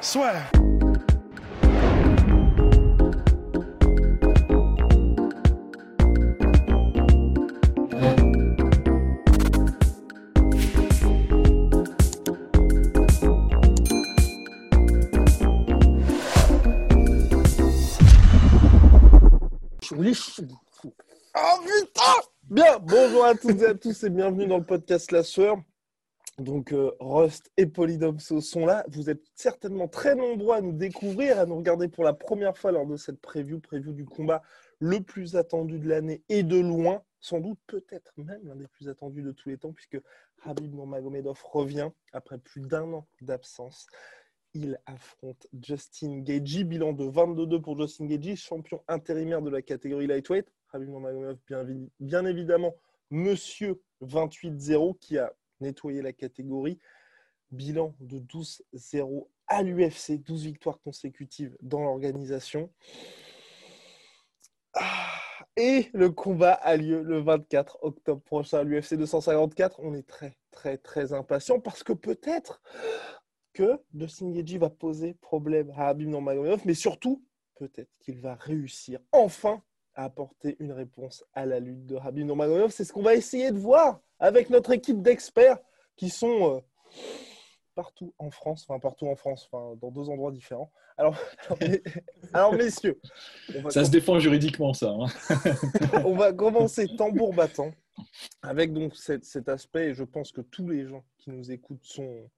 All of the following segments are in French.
Soit. Oh putain Bien, bonjour à toutes et à tous et bienvenue dans le podcast La Sueur. Donc euh, Rust et Polydomso sont là. Vous êtes certainement très nombreux à nous découvrir, à nous regarder pour la première fois lors de cette preview, preview du combat le plus attendu de l'année et de loin, sans doute peut-être même l'un des plus attendus de tous les temps, puisque Habib Nurmagomedov revient après plus d'un an d'absence. Il affronte Justin Gagey, bilan de 22-2 pour Justin Gagey, champion intérimaire de la catégorie lightweight. Habib Nurmagomedov, bien, évi- bien évidemment, monsieur 28-0 qui a nettoyé la catégorie. Bilan de 12-0 à l'UFC, 12 victoires consécutives dans l'organisation. Ah, Et le combat a lieu le 24 octobre prochain à l'UFC 254. On est très, très, très impatient parce que peut-être que Gaethje va poser problème à Habib Nurmagomedov, mais surtout, peut-être qu'il va réussir enfin apporter une réponse à la lutte de Habib Nurmagomedov. C'est ce qu'on va essayer de voir avec notre équipe d'experts qui sont euh, partout en France, enfin partout en France, enfin dans deux endroits différents. Alors, alors, mes- alors, messieurs, Ça se défend juridiquement, ça. hein. on va commencer tambour battant avec donc cet, cet aspect, et je pense que tous les gens qui nous écoutent sont,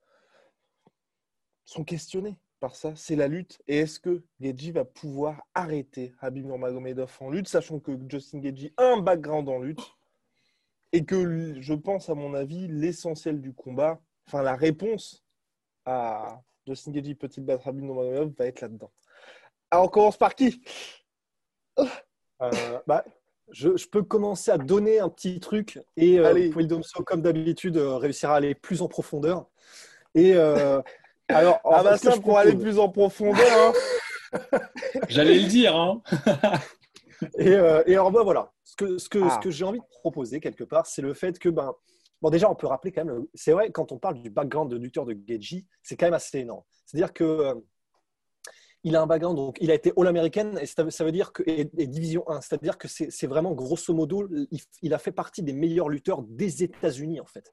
sont questionnés par ça, c'est la lutte. Et est-ce que Gaethje va pouvoir arrêter Habib Nurmagomedov en lutte, sachant que Justin Gaethje a un background en lutte et que je pense, à mon avis, l'essentiel du combat, enfin la réponse à Justin Gaethje peut-il battre Habib Nurmagomedov va être là-dedans. Alors on commence par qui? Euh, bah, je, je peux commencer à donner un petit truc et euh. Polydomso, comme d'habitude, euh, réussira à aller plus en profondeur. Et euh, alors, Ah bah ça, je pour aller plus en profondeur, hein. J'allais le dire. Hein. Et, euh, et alors, bah, voilà, ce que, ce que, Ah. ce que j'ai envie de proposer quelque part, c'est le fait que, ben, bon, déjà, on peut rappeler quand même, c'est vrai, quand on parle du background de lutteur de Geji, c'est quand même assez énorme. C'est-à-dire que euh, il a un background, donc il a été All-American, et ça, veut- ça veut dire que, et, et Division 1, c'est-à-dire que c'est c'est vraiment grosso modo, il, il a fait partie des meilleurs lutteurs des États-Unis, en fait.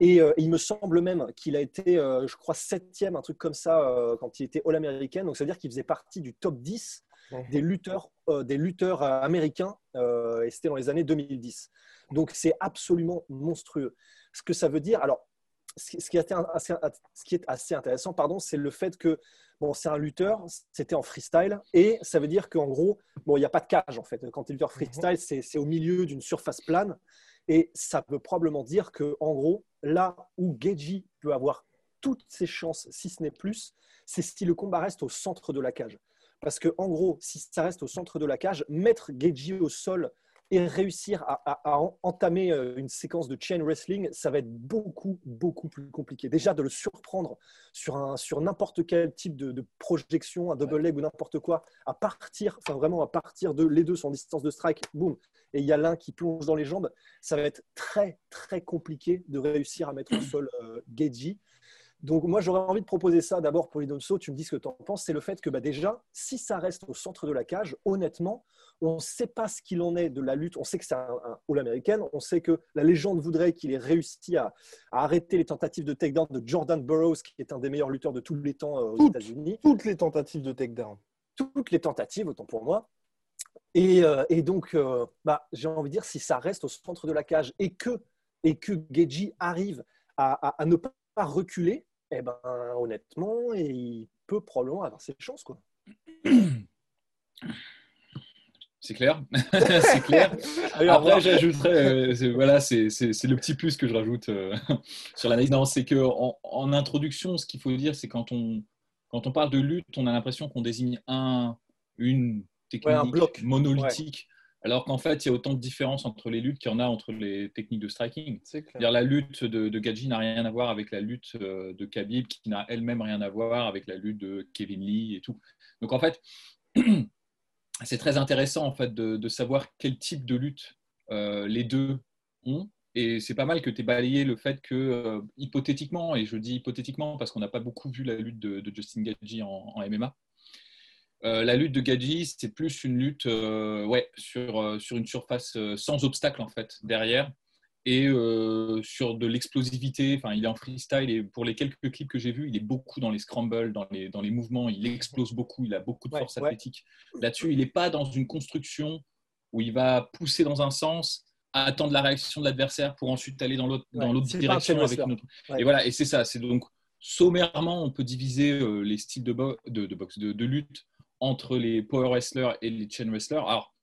Et euh, il me semble même qu'il a été, euh, je crois, septième, un truc comme ça, euh, quand il était All-American. Donc, ça veut dire qu'il faisait partie du top 10 des lutteurs, des lutteurs américains, et c'était dans les années 2010. Donc c'est absolument monstrueux. Ce que ça veut dire, alors, ce qui, est assez, ce qui est assez intéressant, pardon, c'est le fait que bon, c'est un lutteur, c'était en freestyle, et ça veut dire qu'en gros, bon, il n'y a pas de cage en fait. Quand tu es lutteur freestyle, c'est c'est au milieu d'une surface plane, et ça veut probablement dire que en gros, là où Geji peut avoir toutes ses chances, si ce n'est plus, c'est si le combat reste au centre de la cage. Parce que, en gros, si ça reste au centre de la cage, mettre Geji au sol et réussir à, à- à en- entamer euh, une séquence de chain wrestling, ça va être beaucoup, beaucoup plus compliqué. Déjà, de le surprendre sur, n'importe quel type de, de projection, un double leg ou n'importe quoi, à partir, enfin vraiment à partir de les deux sont en distance de strike, boum, et il y a l'un qui plonge dans les jambes, ça va être très, très compliqué de réussir à mettre au sol euh, Geji. Donc moi j'aurais envie de proposer ça d'abord pour Lidomso, tu me dis ce que tu en penses, c'est le fait que bah, déjà, si ça reste au centre de la cage, honnêtement, on ne sait pas ce qu'il en est de la lutte, on sait que c'est un, un All-Américain, on sait que la légende voudrait qu'il ait réussi à, à arrêter les tentatives de takedown de Jordan Burroughs, qui est un des meilleurs lutteurs de tous les temps euh, aux Toutes. États-Unis. Toutes les tentatives de takedown. Toutes les tentatives, autant pour moi. Et, euh, et donc, euh, bah, j'ai envie de dire, si ça reste au centre de la cage et que, et que Geji arrive à, à- à ne pas reculer, eh ben, honnêtement, il peut probablement avoir ses chances. Quoi. C'est clair, c'est clair. Après, j'ajouterais, voilà, c'est le petit plus que je rajoute sur l'analyse. Non, c'est que en, introduction, ce qu'il faut dire, c'est quand on quand on parle de lutte, on a l'impression qu'on désigne un, une technique monolithique alors qu'en fait, il y a autant de différences entre les luttes qu'il y en a entre les techniques de striking. -dire la lutte de, de Gaji n'a rien à voir avec la lutte euh, de Khabib, qui n'a elle-même rien à voir avec la lutte de Kevin Lee et tout. Donc en fait, c'est très intéressant en fait de, savoir quel type de lutte euh, les deux ont. Et c'est pas mal que tu aies balayé le fait que, euh, hypothétiquement, et je dis hypothétiquement parce qu'on n'a pas beaucoup vu la lutte de, Justin Gaji en MMA, euh, la lutte de Gadji, c'est plus une lutte euh, ouais, sur, euh, sur une surface sans obstacle en fait derrière et sur de l'explosivité. Enfin, il est en freestyle et pour les quelques clips que j'ai vus, il est beaucoup dans les scrambles, dans les, dans les mouvements. Il explose beaucoup, il a beaucoup de force athlétique. Là-dessus, il n'est pas dans une construction où il va pousser dans un sens, attendre la réaction de l'adversaire pour ensuite aller dans l'autre l'autre direction avec. Et voilà, et c'est ça. C'est donc sommairement, on peut diviser les styles de, de, de boxe, de, de lutte entre les power wrestlers et les chain wrestlers. Alors,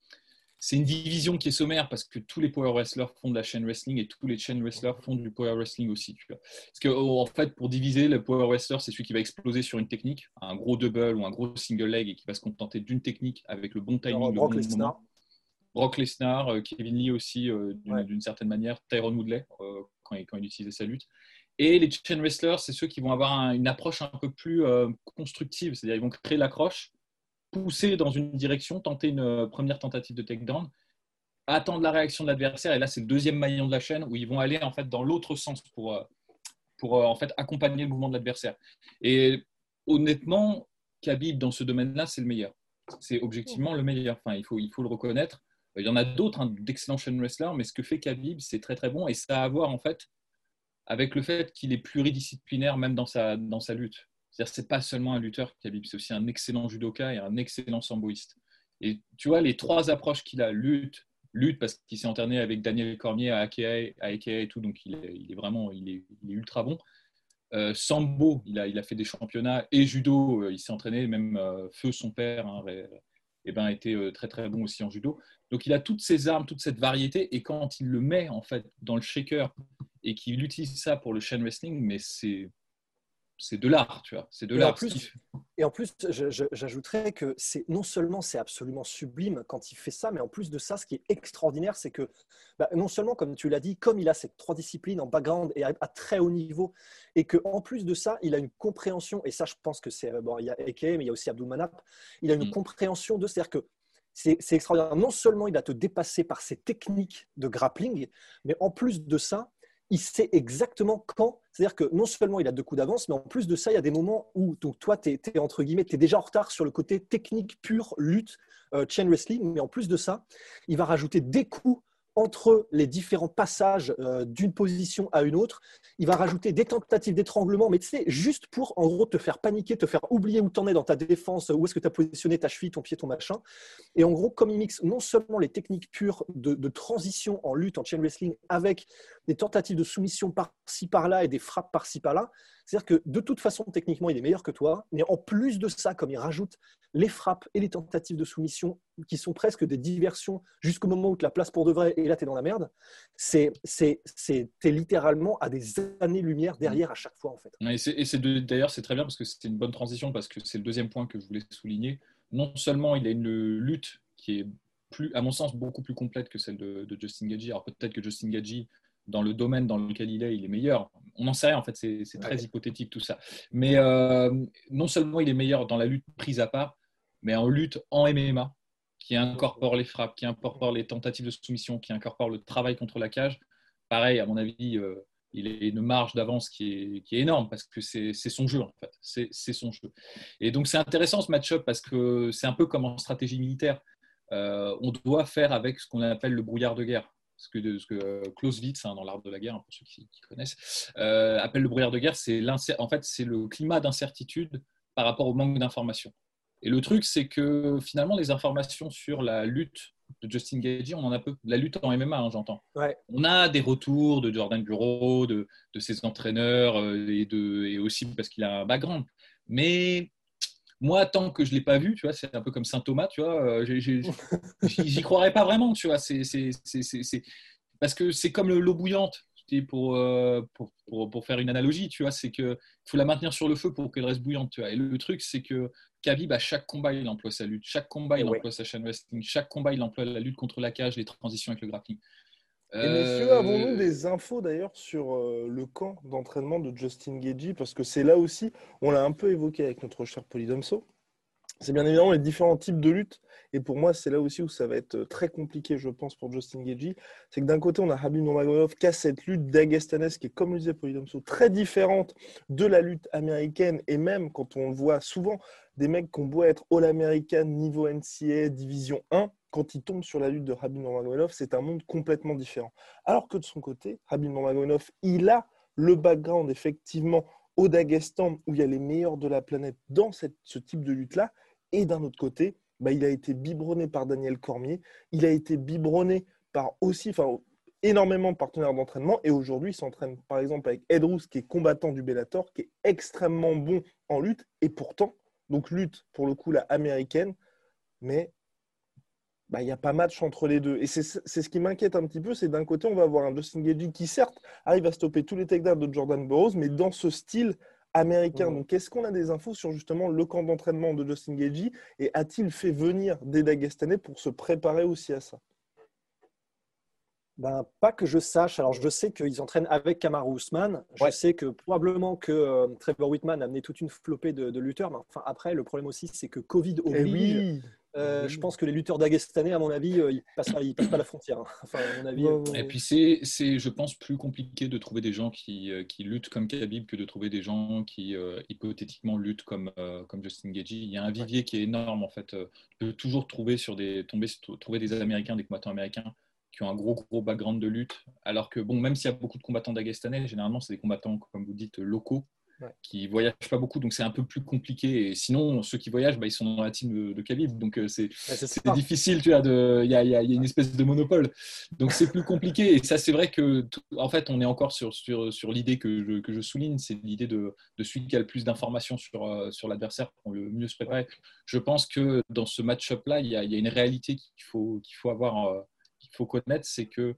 c'est une division qui est sommaire parce que tous les power wrestlers font de la chain wrestling et tous les chain wrestlers font du power wrestling aussi. Parce que oh, en fait, pour diviser, le power wrestler, c'est celui qui va exploser sur une technique, un gros double ou un gros single leg et qui va se contenter d'une technique avec le bon timing. Brock Lesnar. Brock Lesnar, euh, Kevin Lee aussi, euh, d'une certaine manière, Tyrone Woodley euh, quand, il, quand, il, utilisait sa lutte. Et les chain wrestlers, c'est ceux qui vont avoir une approche un peu plus constructive, c'est-à-dire ils vont créer l'accroche pousser dans une direction, tenter une euh, première tentative de takedown, attendre la réaction de l'adversaire. Et là, c'est le deuxième maillon de la chaîne où ils vont aller en fait dans l'autre sens pour, euh, pour euh, en fait accompagner le mouvement de l'adversaire. Et honnêtement, Khabib dans ce domaine-là, c'est le meilleur. C'est objectivement le meilleur. Enfin, il faut, il faut le reconnaître. Il y en a d'autres hein, d'excellents chaîne wrestlers, mais ce que fait Khabib, c'est très très bon et ça a à voir en fait avec le fait qu'il est pluridisciplinaire même dans sa, dans sa lutte. C'est-à-dire c'est pas seulement un lutteur, Khabib, c'est aussi un excellent judoka et un excellent samboïste. Et tu vois, les trois approches qu'il a, lutte, lutte parce qu'il s'est entraîné avec Daniel Cormier à AKA, à et tout, donc il est, vraiment il est, ultra bon. Euh, sambo, il a, il a fait des championnats et judo, euh, il s'est entraîné, même euh, Feu, son père, hein, et, eh ben, était très très bon aussi en judo. Donc il a toutes ces armes, toute cette variété, et quand il le met en fait dans le shaker et qu'il utilise ça pour le chain wrestling, mais c'est c'est de l'art, tu vois. C'est de l'art. Et en plus, j'ajouterais que c'est non seulement c'est absolument sublime quand il fait ça, mais en plus de ça, ce qui est extraordinaire, c'est que bah, non seulement, comme tu l'as dit, comme il a ces trois disciplines en background et à, très haut niveau, et que en plus de ça, il a une compréhension. Et ça, je pense que c'est bon, il y a Eke, mais il y a aussi Abdul Manap. Il a une mm. compréhension de, c'est-à-dire que c'est extraordinaire. Non seulement il va te dépasser par ses techniques de grappling, mais en plus de ça, il sait exactement quand. C'est-à-dire que non seulement il a deux coups d'avance, mais en plus de ça, il y a des moments où donc, toi, tu es, entre guillemets, déjà en retard sur le côté technique pur, lutte, euh, chain wrestling. Mais en plus de ça, il va rajouter des coups entre les différents passages euh, d'une position à une autre. Il va rajouter des tentatives d'étranglement, mais sais, juste pour en gros te faire paniquer, te faire oublier où tu en es dans ta défense, où est-ce que tu as positionné ta cheville, ton pied, ton machin. Et en gros, comme il mixe non seulement les techniques pures de transition en lutte, en chain wrestling, avec des tentatives de soumission par-ci par-là et des frappes par-ci par-là, c'est-à-dire que de toute façon, techniquement, il est meilleur que toi, mais en plus de ça, comme il rajoute les frappes et les tentatives de soumission qui sont presque des diversions jusqu'au moment où tu la places pour de vrai et là, tu es dans la merde, c'est es littéralement à des années-lumière derrière à chaque fois, en fait. Et d'ailleurs, c'est très bien parce que c'est une bonne transition parce que c'est le deuxième point que je voulais souligner. Non seulement il a une lutte qui est plus, à mon sens, beaucoup plus complète que celle de, de Justin Gaggi. Alors peut-être que Justin Gaggi dans le domaine dans lequel il est, il est meilleur. On n'en sait rien, en fait, c'est très hypothétique tout ça. Mais euh, non seulement il est meilleur dans la lutte prise à part, mais en lutte en MMA, qui incorpore les frappes, qui incorpore les tentatives de soumission, qui incorpore le travail contre la cage. Pareil, à mon avis, euh, il a une marge d'avance qui est, qui est, énorme parce que c'est son jeu, en fait. C'est son jeu. Et donc, c'est intéressant ce match-up parce que c'est un peu comme en stratégie militaire. Euh, on doit faire avec ce qu'on appelle le brouillard de guerre ce que, ce que euh, Clausewitz, hein, dans l'art de la guerre, pour ceux qui, connaissent, euh, appelle le brouillard de guerre, c'est en fait, c'est le climat d'incertitude par rapport au manque d'informations. Et le truc, c'est que finalement, les informations sur la lutte de Justin Gagey, on en a peu. La lutte en MMA, hein, j'entends. On a des retours de Jordan Bureau, de, de ses entraîneurs, euh, et, de, et aussi parce qu'il a un background. Mais moi, tant que je ne l'ai pas vu, tu vois, c'est un peu comme Saint Thomas, tu vois, j'y croirais pas vraiment, tu vois. C'est, Parce que c'est comme l'eau bouillante, pour, pour, pour, pour, faire une analogie, tu vois, c'est qu'il faut la maintenir sur le feu pour qu'elle reste bouillante, tu vois. Et le, truc, c'est que Khabib, à chaque combat, il emploie sa lutte. Chaque combat, il emploie sa chaîne wrestling. Chaque combat, il emploie la lutte contre la cage, les transitions avec le grappling. Et messieurs, euh, avons-nous des infos d'ailleurs sur euh, le camp d'entraînement de Justin Gagey? Parce que c'est là aussi, on l'a un peu évoqué avec notre cher Polydomso. C'est bien évidemment les différents types de luttes. Et pour moi, c'est là aussi où ça va être euh, très compliqué, je pense, pour Justin Gagey. C'est que d'un côté, on a Habib Nurmagomedov qui a cette lutte d'Agestanes qui est, comme le disait Polydomso, très différente de la lutte américaine. Et même quand on voit souvent, des mecs qui ont beau être All-American, niveau NCA, Division 1, quand il tombe sur la lutte de Habib Nurmagomedov, c'est un monde complètement différent. Alors que de son côté, Habib Nurmagomedov, il a le background effectivement au Daghestan où il y a les meilleurs de la planète dans ce type de lutte-là. Et d'un autre côté, bah, il a été biberonné par Daniel Cormier, il a été biberonné par aussi, enfin, énormément de partenaires d'entraînement. Et aujourd'hui, il s'entraîne par exemple avec Ed Roos, qui est combattant du Bellator, qui est extrêmement bon en lutte. Et pourtant, donc lutte pour le coup la américaine, mais bah, il n'y a pas match entre les deux. Et c'est ce qui m'inquiète un petit peu, c'est d'un côté, on va avoir un Justin Gagey qui, certes, arrive à stopper tous les takedowns de Jordan Burroughs, mais dans ce style américain. Donc, est-ce qu'on a des infos sur justement le camp d'entraînement de Justin Gagey et a-t-il fait venir des Dagestanais pour se préparer aussi à ça? Ben, pas que je sache. Alors, je sais qu'ils entraînent avec Kamaru Usman. Je sais que probablement que euh, Trevor Whitman a amené toute une flopée de, lutteurs. Mais enfin, après, le problème aussi, c'est que Covid eh oblige. Euh, je pense que les lutteurs d'Agestanais, à mon avis, euh, ils ne passent, pas la frontière. Hein. Enfin, à mon avis, Et puis, c'est, je pense, plus compliqué de trouver des gens qui, qui, luttent comme Khabib que de trouver des gens qui, hypothétiquement, luttent comme, comme Justin Gagey. Il y a un vivier qui est énorme, en fait. Tu peux toujours trouver, sur des, tomber, trouver des Américains, des combattants américains qui ont un gros, gros background de lutte. Alors que, bon, même s'il y a beaucoup de combattants d'Agestanais, généralement, c'est des combattants, comme vous dites, locaux, qui voyagent pas beaucoup. Donc, c'est un peu plus compliqué. Et sinon, ceux qui voyagent, bah, ils sont dans la team de, de Khabib. Donc, euh, c'est difficile, tu il y a, y a, une espèce de monopole. Donc, c'est plus compliqué. Et ça, c'est vrai que, en fait, on est encore sur, sur, sur l'idée que je, que je souligne, c'est l'idée de, de celui qui a le plus d'informations sur, euh, sur l'adversaire pour le mieux se préparer. Je pense que dans ce match-up-là, il y, y, a une réalité qu'il faut, qu'il faut avoir euh, qu'il faut connaître, c'est que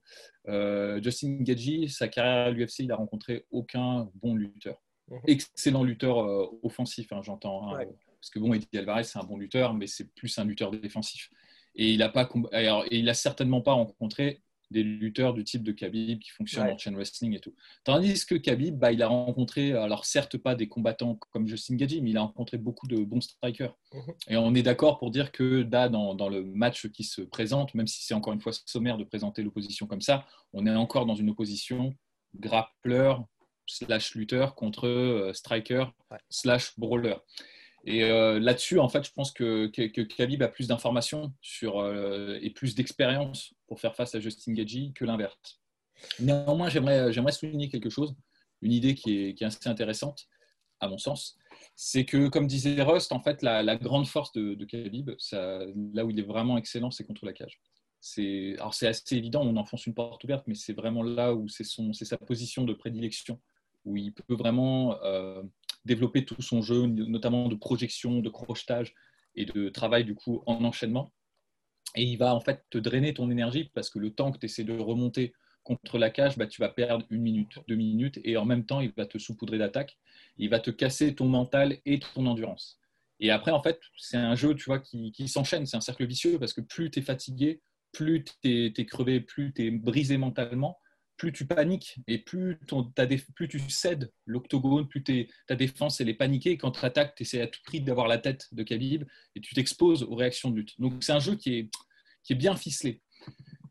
euh, Justin Gagey, sa carrière à l'UFC, il n'a rencontré aucun bon lutteur. Mhm. Excellent lutteur euh, offensif, hein, j'entends. Hein, parce que bon, Eddie Alvarez, c'est un bon lutteur, mais c'est plus un lutteur défensif. Et il n'a pas, et il a certainement pas rencontré des lutteurs du type de Khabib qui fonctionnent en chain wrestling et tout. Tandis que Khabib, bah, il a rencontré, alors certes pas des combattants comme Justin Gaethje, mais il a rencontré beaucoup de bons strikers. Mhm. Et on est d'accord pour dire que là, dans, dans, le match qui se présente, même si c'est encore une fois sommaire de présenter l'opposition comme ça, on est encore dans une opposition grappleur slash lutteur contre euh, striker slash brawler. Et euh, là-dessus, en fait, je pense que, que, Khabib a plus d'informations sur, euh, et plus d'expérience pour faire face à Justin Gagey que l'inverse. Néanmoins, j'aimerais, j'aimerais souligner quelque chose, une idée qui est, qui est, assez intéressante, à mon sens. C'est que, comme disait Rust, en fait, la, la grande force de, de Khabib, ça, là où il est vraiment excellent, c'est contre la cage. C'est, alors c'est assez évident, on enfonce une porte ouverte, mais c'est vraiment là où c'est, son, c'est sa position de prédilection, où il peut vraiment euh, développer tout son jeu, notamment de projection, de crochetage et de travail du coup en enchaînement. Et il va en fait te drainer ton énergie parce que le temps que tu essaies de remonter contre la cage, bah, tu vas perdre une minute, deux minutes, et en même temps, il va te saupoudrer d'attaque. Il va te casser ton mental et ton endurance. Et après, en fait, c'est un jeu tu vois, qui, qui s'enchaîne, c'est un cercle vicieux parce que plus tu es fatigué, plus tu es, crevé, plus tu es brisé mentalement, plus tu paniques et plus, ton, plus tu cèdes l'octogone, plus ta défense elle est paniquée. Quand tu attaques, tu essaies à tout prix d'avoir la tête de Khabib et tu t'exposes aux réactions de lutte. Donc c'est un jeu qui est, qui est bien ficelé.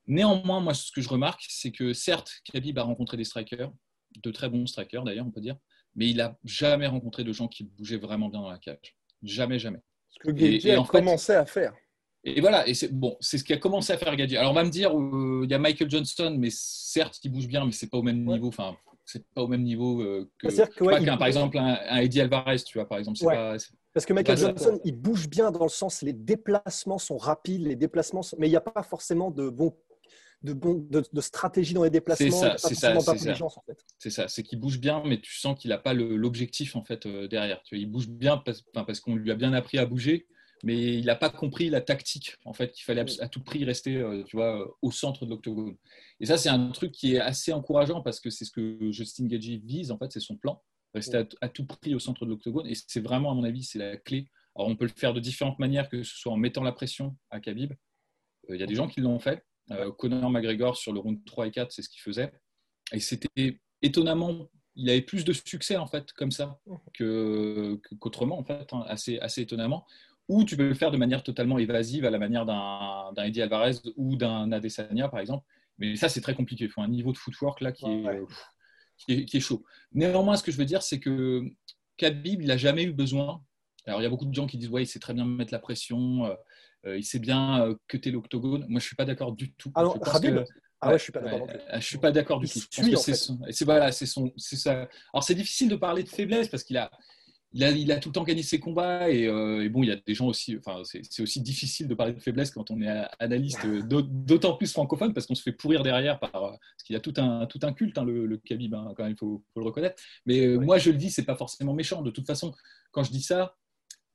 Néanmoins, moi, ce que je remarque, c'est que certes, Khabib a rencontré des strikers, de très bons strikers d'ailleurs, on peut dire, mais il n'a jamais rencontré de gens qui bougeaient vraiment bien dans la cage. Jamais, jamais. Ce que Gagey a commencé à faire. Et voilà, et c'est bon, c'est ce qui a commencé à faire Gadji. Alors on va me dire, euh, il y a Michael Johnson, mais certes, il bouge bien, mais c'est pas au même niveau. Enfin, c'est pas au même niveau euh, que, que par exemple un, Eddie Alvarez, tu vois, par exemple. Pas, Parce que Michael Johnson, il bouge bien dans le sens, les déplacements sont rapides, les déplacements, mais il n'y a pas forcément de bon. de, de, stratégie dans les déplacements. C'est ça, c'est ça. C'est ça, c'est qu'il bouge bien, mais tu sens qu'il n'a pas l'objectif en fait euh, derrière. Tu vois, il bouge bien parce, parce qu'on lui a bien appris à bouger, mais il n'a pas compris la tactique en fait qu'il fallait à tout prix rester, euh, tu vois, au centre de l'octogone. Et ça, c'est un truc qui est assez encourageant parce que c'est ce que Justin Gagey vise en fait, c'est son plan, rester à, tout prix au centre de l'octogone. Et c'est vraiment, à mon avis, c'est la clé. Alors, on peut le faire de différentes manières, que ce soit en mettant la pression à Khabib. Euh, il y a des gens qui l'ont fait. Euh, Conor McGregor sur le round 3 et 4, c'est ce qu'il faisait. Et c'était étonnamment, il avait plus de succès en fait comme ça qu'autrement en fait, hein, assez, assez étonnamment. Ou tu peux le faire de manière totalement évasive à la manière d'un Eddie Alvarez ou d'un Adesanya par exemple. Mais ça c'est très compliqué. Il faut un niveau de footwork là qui, est, qui, est, qui est chaud. Néanmoins, ce que je veux dire, c'est que Khabib, il n'a jamais eu besoin. Alors il y a beaucoup de gens qui disent ouais, il sait très bien mettre la pression. Euh, euh, il sait bien euh, que tu es l'octogone. Moi, je suis pas d'accord du tout. Je ah ouais, je suis pas d'accord. je suis pas d'accord du tout. C'est voilà, c'est son, c'est ça. Alors c'est difficile de parler de faiblesse parce qu'il a, il a, il a, tout le temps gagné ses combats et, euh, bon, il y a des gens aussi. Enfin, c'est aussi difficile de parler de faiblesse quand on est analyste, d'autant plus francophone parce qu'on se fait pourrir derrière par parce qu'il y a tout un tout un culte, hein, le, le Khabib, hein, quand même, il faut, faut, le reconnaître. Mais moi, je le dis, c'est pas forcément méchant. De toute façon, quand je dis ça,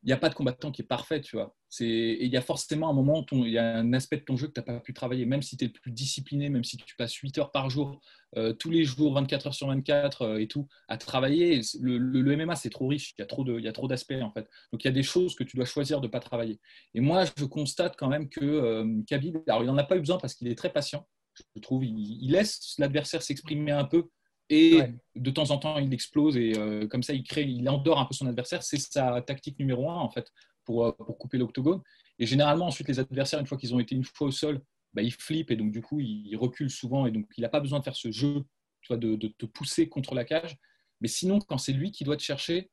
il n'y a pas de combattant qui est parfait, tu vois. il y a forcément un moment, il y a un aspect de ton jeu que tu n'as pas pu travailler, même si tu es le plus discipliné, même si tu passes 8 heures par jour, euh, tous les jours, 24 heures sur 24 euh, et tout, à travailler. Le, MMA, c'est trop riche, il y a trop, il d'aspects, en fait. Donc, il y a des choses que tu dois choisir de ne pas travailler. Et moi, je constate quand même que euh, Khabib, alors il n'en a pas eu besoin parce qu'il est très patient, je trouve, il laisse l'adversaire s'exprimer un peu et de temps en temps, il explose et euh, comme ça, il crée, il endort un peu son adversaire. C'est sa tactique numéro un, en fait, pour, euh, pour couper l'octogone. Et généralement, ensuite, les adversaires, une fois qu'ils ont été une fois au sol, bah, ils flippent et donc, du coup, ils reculent souvent. Et donc, il n'a pas besoin de faire ce jeu tu vois, de, de, te pousser contre la cage. Mais sinon, quand c'est lui qui doit te chercher,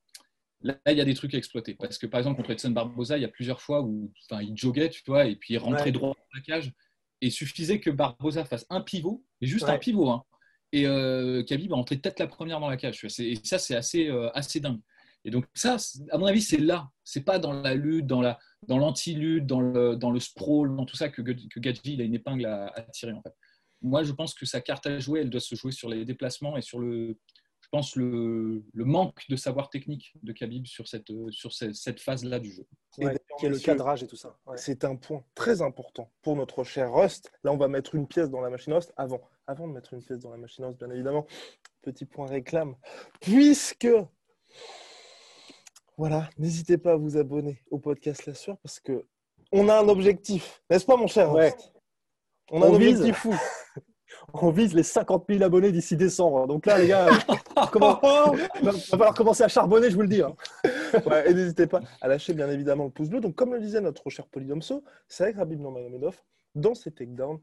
là, il y a des trucs à exploiter. Parce que, par exemple, contre Edson Barbosa, il y a plusieurs fois où il joguait, tu vois, et puis il rentrait droit dans la cage. Et il suffisait que Barbosa fasse un pivot, et juste un pivot, hein, et euh, Khabib a entré peut-être la première dans la cage. Et ça, c'est assez, euh, assez dingue. Et donc ça, à mon avis, c'est là. C'est pas dans la lutte, dans la, dans l'anti-lutte, dans le, dans le sprawl, dans tout ça que, que Gadji a une épingle à, tirer en fait. Moi, je pense que sa carte à jouer, elle doit se jouer sur les déplacements et sur le, je pense le, le manque de savoir technique de Khabib sur cette, sur cette, phase-là du jeu. qui est le cadrage et tout ça. C'est un point très important pour notre cher Rust. Là, on va mettre une pièce dans la machine Rust avant avant de mettre une pièce dans la machine house, bien évidemment, petit point réclame, puisque voilà, n'hésitez pas à vous abonner au podcast La Sueur parce que on a un objectif, n'est-ce pas, mon cher ouais. On a un objectif fou. on vise les 50 000 abonnés d'ici décembre. Donc là, les gars, comment... il va falloir commencer à charbonner, je vous le dis. Hein. et n'hésitez pas à lâcher bien évidemment le pouce bleu. Donc, comme le disait notre cher Polydomso, c'est avec Rabib Nurmagomedov, dans ses takedowns,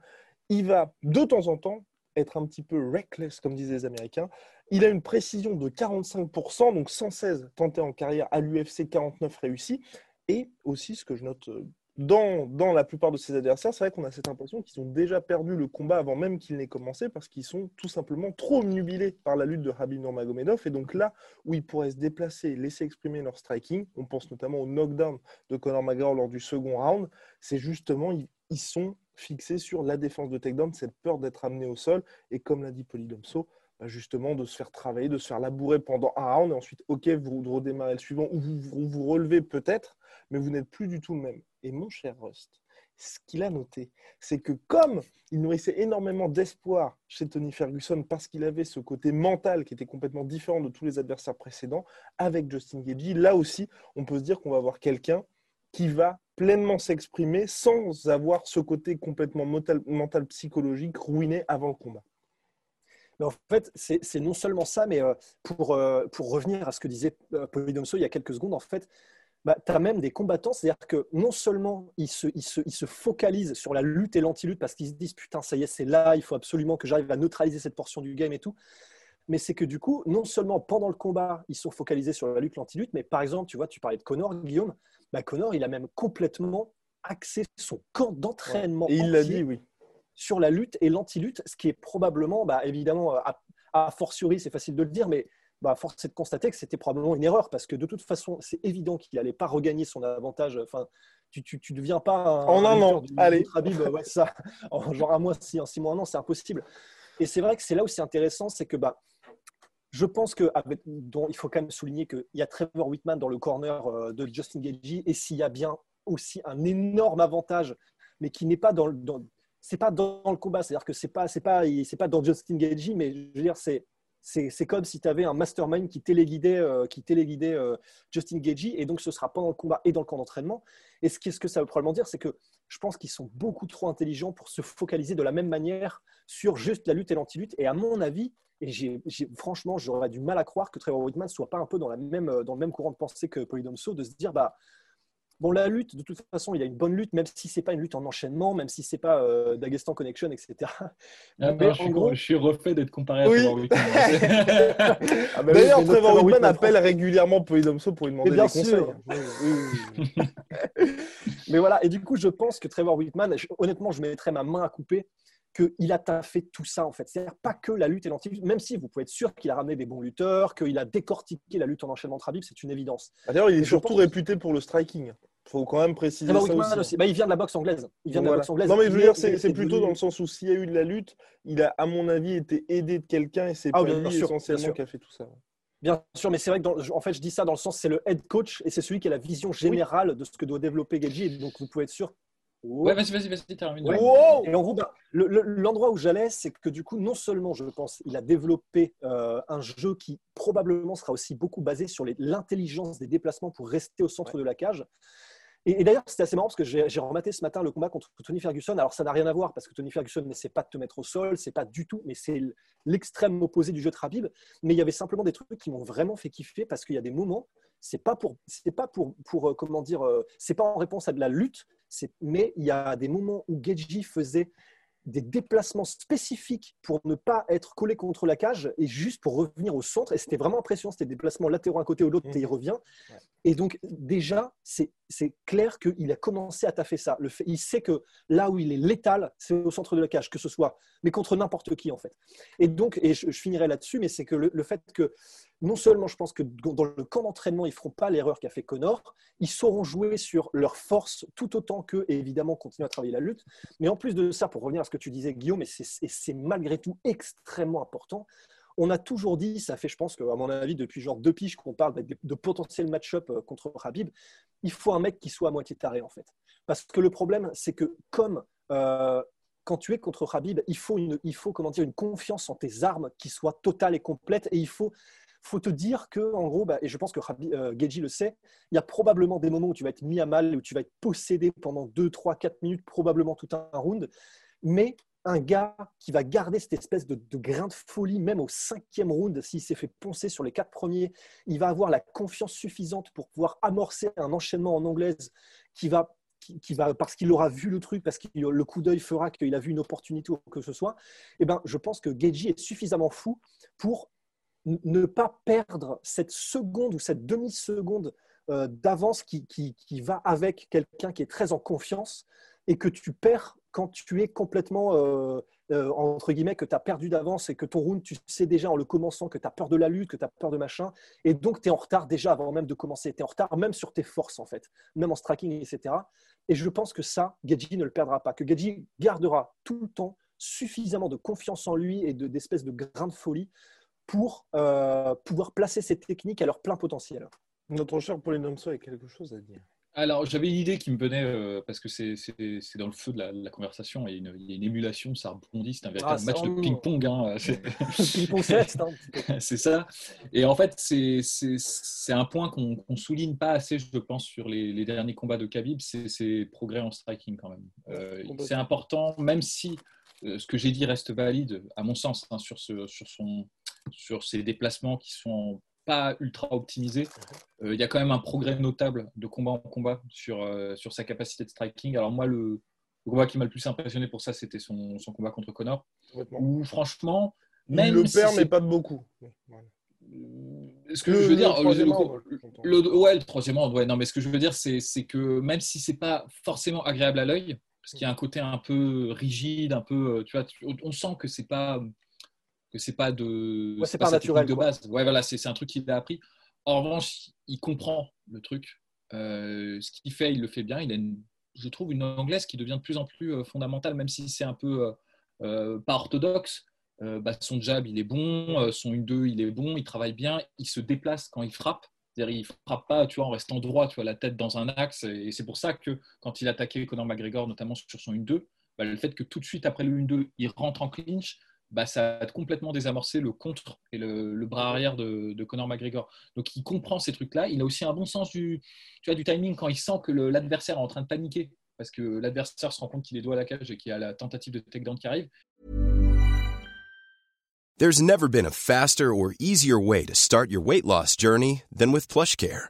il va de temps en temps être un petit peu reckless, comme disaient les Américains. Il a une précision de 45%, donc 116 tentés en carrière à l'UFC, 49 réussis. Et aussi, ce que je note euh, dans, la plupart de ses adversaires, c'est vrai qu'on a cette impression qu'ils ont déjà perdu le combat avant même qu'il n'ait commencé parce qu'ils sont tout simplement trop nubilés par la lutte de Habib Nurmagomedov. Et donc là où ils pourraient se déplacer, laisser exprimer leur striking, on pense notamment au knockdown de Conor McGregor lors du second round, c'est justement, ils sont fixé sur la défense de takedown, cette peur d'être amené au sol. Et comme l'a dit Polydomso, justement de se faire travailler, de se faire labourer pendant un round et ensuite, ok, vous redémarrez le suivant ou vous vous, relevez peut-être, mais vous n'êtes plus du tout le même. Et mon cher Rust, ce qu'il a noté, c'est que comme il nourrissait énormément d'espoir chez Tony Ferguson parce qu'il avait ce côté mental qui était complètement différent de tous les adversaires précédents, avec Justin Gagey, là aussi, on peut se dire qu'on va avoir quelqu'un qui va pleinement s'exprimer sans avoir ce côté complètement mental, psychologique ruiné avant le combat. Mais en fait, c'est non seulement ça, mais euh, pour, euh, pour revenir à ce que disait euh, Polydomso il y a quelques secondes, en fait, bah, tu as même des combattants, c'est-à-dire que non seulement ils se, ils, se, ils se, focalisent sur la lutte et l'anti-lutte parce qu'ils se disent putain, ça y est, c'est là, il faut absolument que j'arrive à neutraliser cette portion du game et tout, mais c'est que du coup, non seulement pendant le combat, ils sont focalisés sur la lutte, l'anti-lutte, mais par exemple, tu vois, tu parlais de Connor, Guillaume, bah, Connor, il a même complètement axé son camp d'entraînement. il l'a dit, oui. Sur la lutte et l'anti-lutte, ce qui est probablement, bah, évidemment, à, fortiori, c'est facile de le dire, mais bah, force est de constater que c'était probablement une erreur parce que de toute façon, c'est évident qu'il n'allait pas regagner son avantage. Enfin, tu, tu deviens pas un, En un an, allez. ouais, ça, en genre un mois, si, en six mois, un an, c'est impossible. Et c'est vrai que c'est là où c'est intéressant, c'est que bah, je pense que avec, dont il faut quand même souligner qu'il y a Trevor Whitman dans le corner euh, de Justin Gaethje, et s'il y a bien aussi un énorme avantage, mais qui n'est pas dans, dans c'est pas dans le combat, c'est-à-dire que c'est pas c'est pas c'est pas dans Justin Gaethje, mais je veux dire c'est c'est comme si tu avais un mastermind qui téléguidait, euh, qui téléguidait euh, Justin Gaethje, et donc ce sera pendant le combat et dans le camp d'entraînement. Et ce, que ça veut probablement dire, c'est que je pense qu'ils sont beaucoup trop intelligents pour se focaliser de la même manière sur juste la lutte et l'anti-lutte. Et à mon avis, et j'ai- franchement, j'aurais du mal à croire que Trevor Whitman soit pas un peu dans, la même, euh, dans le même courant de pensée que Polydomso, de se dire, bah, bon, la lutte, de toute façon, il a une bonne lutte, même si c'est pas une lutte en enchaînement, même si c'est pas euh, Dagestan Connection, etc. Ah, Mais je, en suis, gros- je suis refait d'être comparé à Oui. Trevor Whitman. Ah bah D'ailleurs, Trevor Whitman appelle régulièrement Polydomso pour lui demander Mais bien des conseils. sûr. Oui, oui. Mais voilà, et du coup, je pense que Trevor Whitman, je- honnêtement, je mettrais ma main à couper qu'il a taffé tout ça, en fait. C'est-à-dire pas que la lutte et l'anti-lutte, même si vous pouvez être sûr qu'il a ramené des bons lutteurs, qu'il a décortiqué la lutte en enchaînement entre Habib, c'est une évidence. Ah, D'ailleurs, il est surtout pense- réputé pour le striking. Il faut quand même préciser Trevor ça aussi. aussi. Bah, il vient de la boxe anglaise. Il vient de la Voilà. boxe anglaise. Non, mais je veux dire, c'est plutôt dans le sens où s'il y a eu de la lutte, il a, à mon avis, été aidé de quelqu'un et c'est Ah, pas bien lui sûr, essentiellement bien sûr. qui a fait tout ça. Bien sûr, mais c'est vrai que dans- en fait, je dis ça dans le sens, c'est le head coach et c'est celui qui a la vision générale de ce que doit développer. Et Donc, vous pouvez être sûr. Ouais, vas-y, vas-y, vas-y, termine. Ouais. Wow Et en gros, le- le- l'endroit où j'allais, c'est que du coup, non seulement, je pense, il a développé euh, un jeu qui probablement sera aussi beaucoup basé sur l'intelligence des déplacements pour rester au centre de la cage. Et, et d'ailleurs, c'était assez marrant parce que j'ai rematé ce matin le combat contre Tony Ferguson. Alors, ça n'a rien à voir parce que Tony Ferguson n'essaie pas de te mettre au sol, c'est pas du tout, mais c'est l'extrême opposé du jeu de Khabib. Mais il y avait simplement des trucs qui m'ont vraiment fait kiffer parce qu'il y a des moments, c'est pas pour, c'est pas pour, pour euh, comment dire, euh, c'est pas en réponse à de la lutte, mais il y a des moments où Geji faisait des déplacements spécifiques pour ne pas être collé contre la cage et juste pour revenir au centre. Et c'était vraiment impressionnant, c'était des déplacements latéraux un côté ou l'autre Mhm. et il revient. Et donc, déjà, c'est clair qu'il a commencé à taffer ça. Le fait, il sait que là où il est létal, c'est au centre de la cage, que ce soit, mais contre n'importe qui, en fait. Et donc, et je, finirai là-dessus, mais c'est que le, le fait que, non seulement je pense que dans le camp d'entraînement, ils ne feront pas l'erreur qu'a fait Connor, ils sauront jouer sur leur force tout autant que, évidemment, continuer à travailler la lutte. Mais en plus de ça, pour revenir à ce que tu disais, Guillaume, et c'est malgré tout extrêmement important, on a toujours dit, ça fait, je pense, qu'à mon avis, depuis genre deux piges qu'on parle de, potentiel match-up euh, contre Habib, il faut un mec qui soit à moitié taré, en fait. Parce que le problème, c'est que comme euh, quand tu es contre Habib, il faut, une, il faut comment dire, une confiance en tes armes qui soit totale et complète. Et il faut, faut te dire que, en gros, bah, et je pense que Habib, euh, Geji le sait, il y a probablement des moments où tu vas être mis à mal, où tu vas être possédé pendant 2, 3, 4 minutes, probablement tout un round. Mais un gars qui va garder cette espèce de, grain de folie, même au cinquième round, s'il s'est fait poncer sur les quatre premiers, il va avoir la confiance suffisante pour pouvoir amorcer un enchaînement en anglaise qui va, qui, va parce qu'il aura vu le truc, parce que le coup d'œil fera qu'il a vu une opportunité ou que ce soit. Eh ben, je pense que Geji est suffisamment fou pour ne pas perdre cette seconde ou cette demi-seconde euh, d'avance qui, qui, qui va avec quelqu'un qui est très en confiance et que tu perds quand tu es complètement, euh, euh, entre guillemets, que tu as perdu d'avance et que ton round, tu sais déjà en le commençant que tu as peur de la lutte, que tu as peur de machin, et donc tu es en retard déjà avant même de commencer. Tu es en retard même sur tes forces, en fait, même en striking, etc. Et je pense que ça, Geji ne le perdra pas, que Geji gardera tout le temps suffisamment de confiance en lui et de- d'espèces de, grain de folie pour euh, pouvoir placer ses techniques à leur plein potentiel. Notre cher Polynomso a quelque chose à dire. Alors, j'avais une idée qui me venait, euh, parce que c'est dans le feu de la, conversation, et une- il y a une émulation, ça rebondit, c'est un véritable Ah, match de ping-pong. hein, c'est- Ping-pong hein, c'est ça. Et en fait, c'est- c'est c'est un point qu'on qu'on souligne pas assez, je pense, sur les, les derniers combats de Khabib, c'est ses progrès en striking quand même. Euh, Complètement. c'est important, même si euh, ce que j'ai dit reste valide, à mon sens, hein, sur, ce, sur, son, sur ses déplacements qui sont pas ultra optimisés. Euh, il y a quand même un progrès notable de combat en combat sur, euh, sur sa capacité de striking. Alors moi, le, le combat qui m'a le plus impressionné pour ça, c'était son, son combat contre Connor, où franchement, Il même le si perd, c'est- mais pas de beaucoup. Ce que Le- je veux dire, le- ouais, troisième round, ouais, non, mais ce que je veux dire, c'est que même si c'est pas forcément agréable à l'œil, parce qu'il y a un côté un peu rigide, un peu, euh, tu vois, on sent que c'est pas que c'est pas de, Ouais, c'est pas naturel, de quoi. base. Ouais, voilà, c'est c'est un truc qu'il a appris. En revanche, il comprend le truc ce qu'il fait, il le fait bien. Il a, je trouve, une anglaise qui devient de plus en plus fondamentale, même si c'est un peu pas orthodoxe. Bah, son jab, il est bon, son 1-2, il est bon, il travaille bien, il se déplace quand il frappe. C'est-à-dire, il frappe pas, tu vois, en restant droit, tu vois, la tête dans un axe. Et c'est pour ça que quand il attaquait Conor McGregor, notamment sur son 1-2, bah, le fait que tout de suite après le 1-2, il rentre en clinch, bah, ça a complètement désamorcé le contre et le, bras arrière de, Conor McGregor. Donc il comprend ces trucs-là. Il a aussi un bon sens du, tu vois, du timing quand il sent que l'adversaire est en train de paniquer parce que l'adversaire se rend compte qu'il est dos à la cage et qu'il y a la tentative de takedown qui arrive. There's never been a faster or easier way to start your weight loss journey than with PlushCare.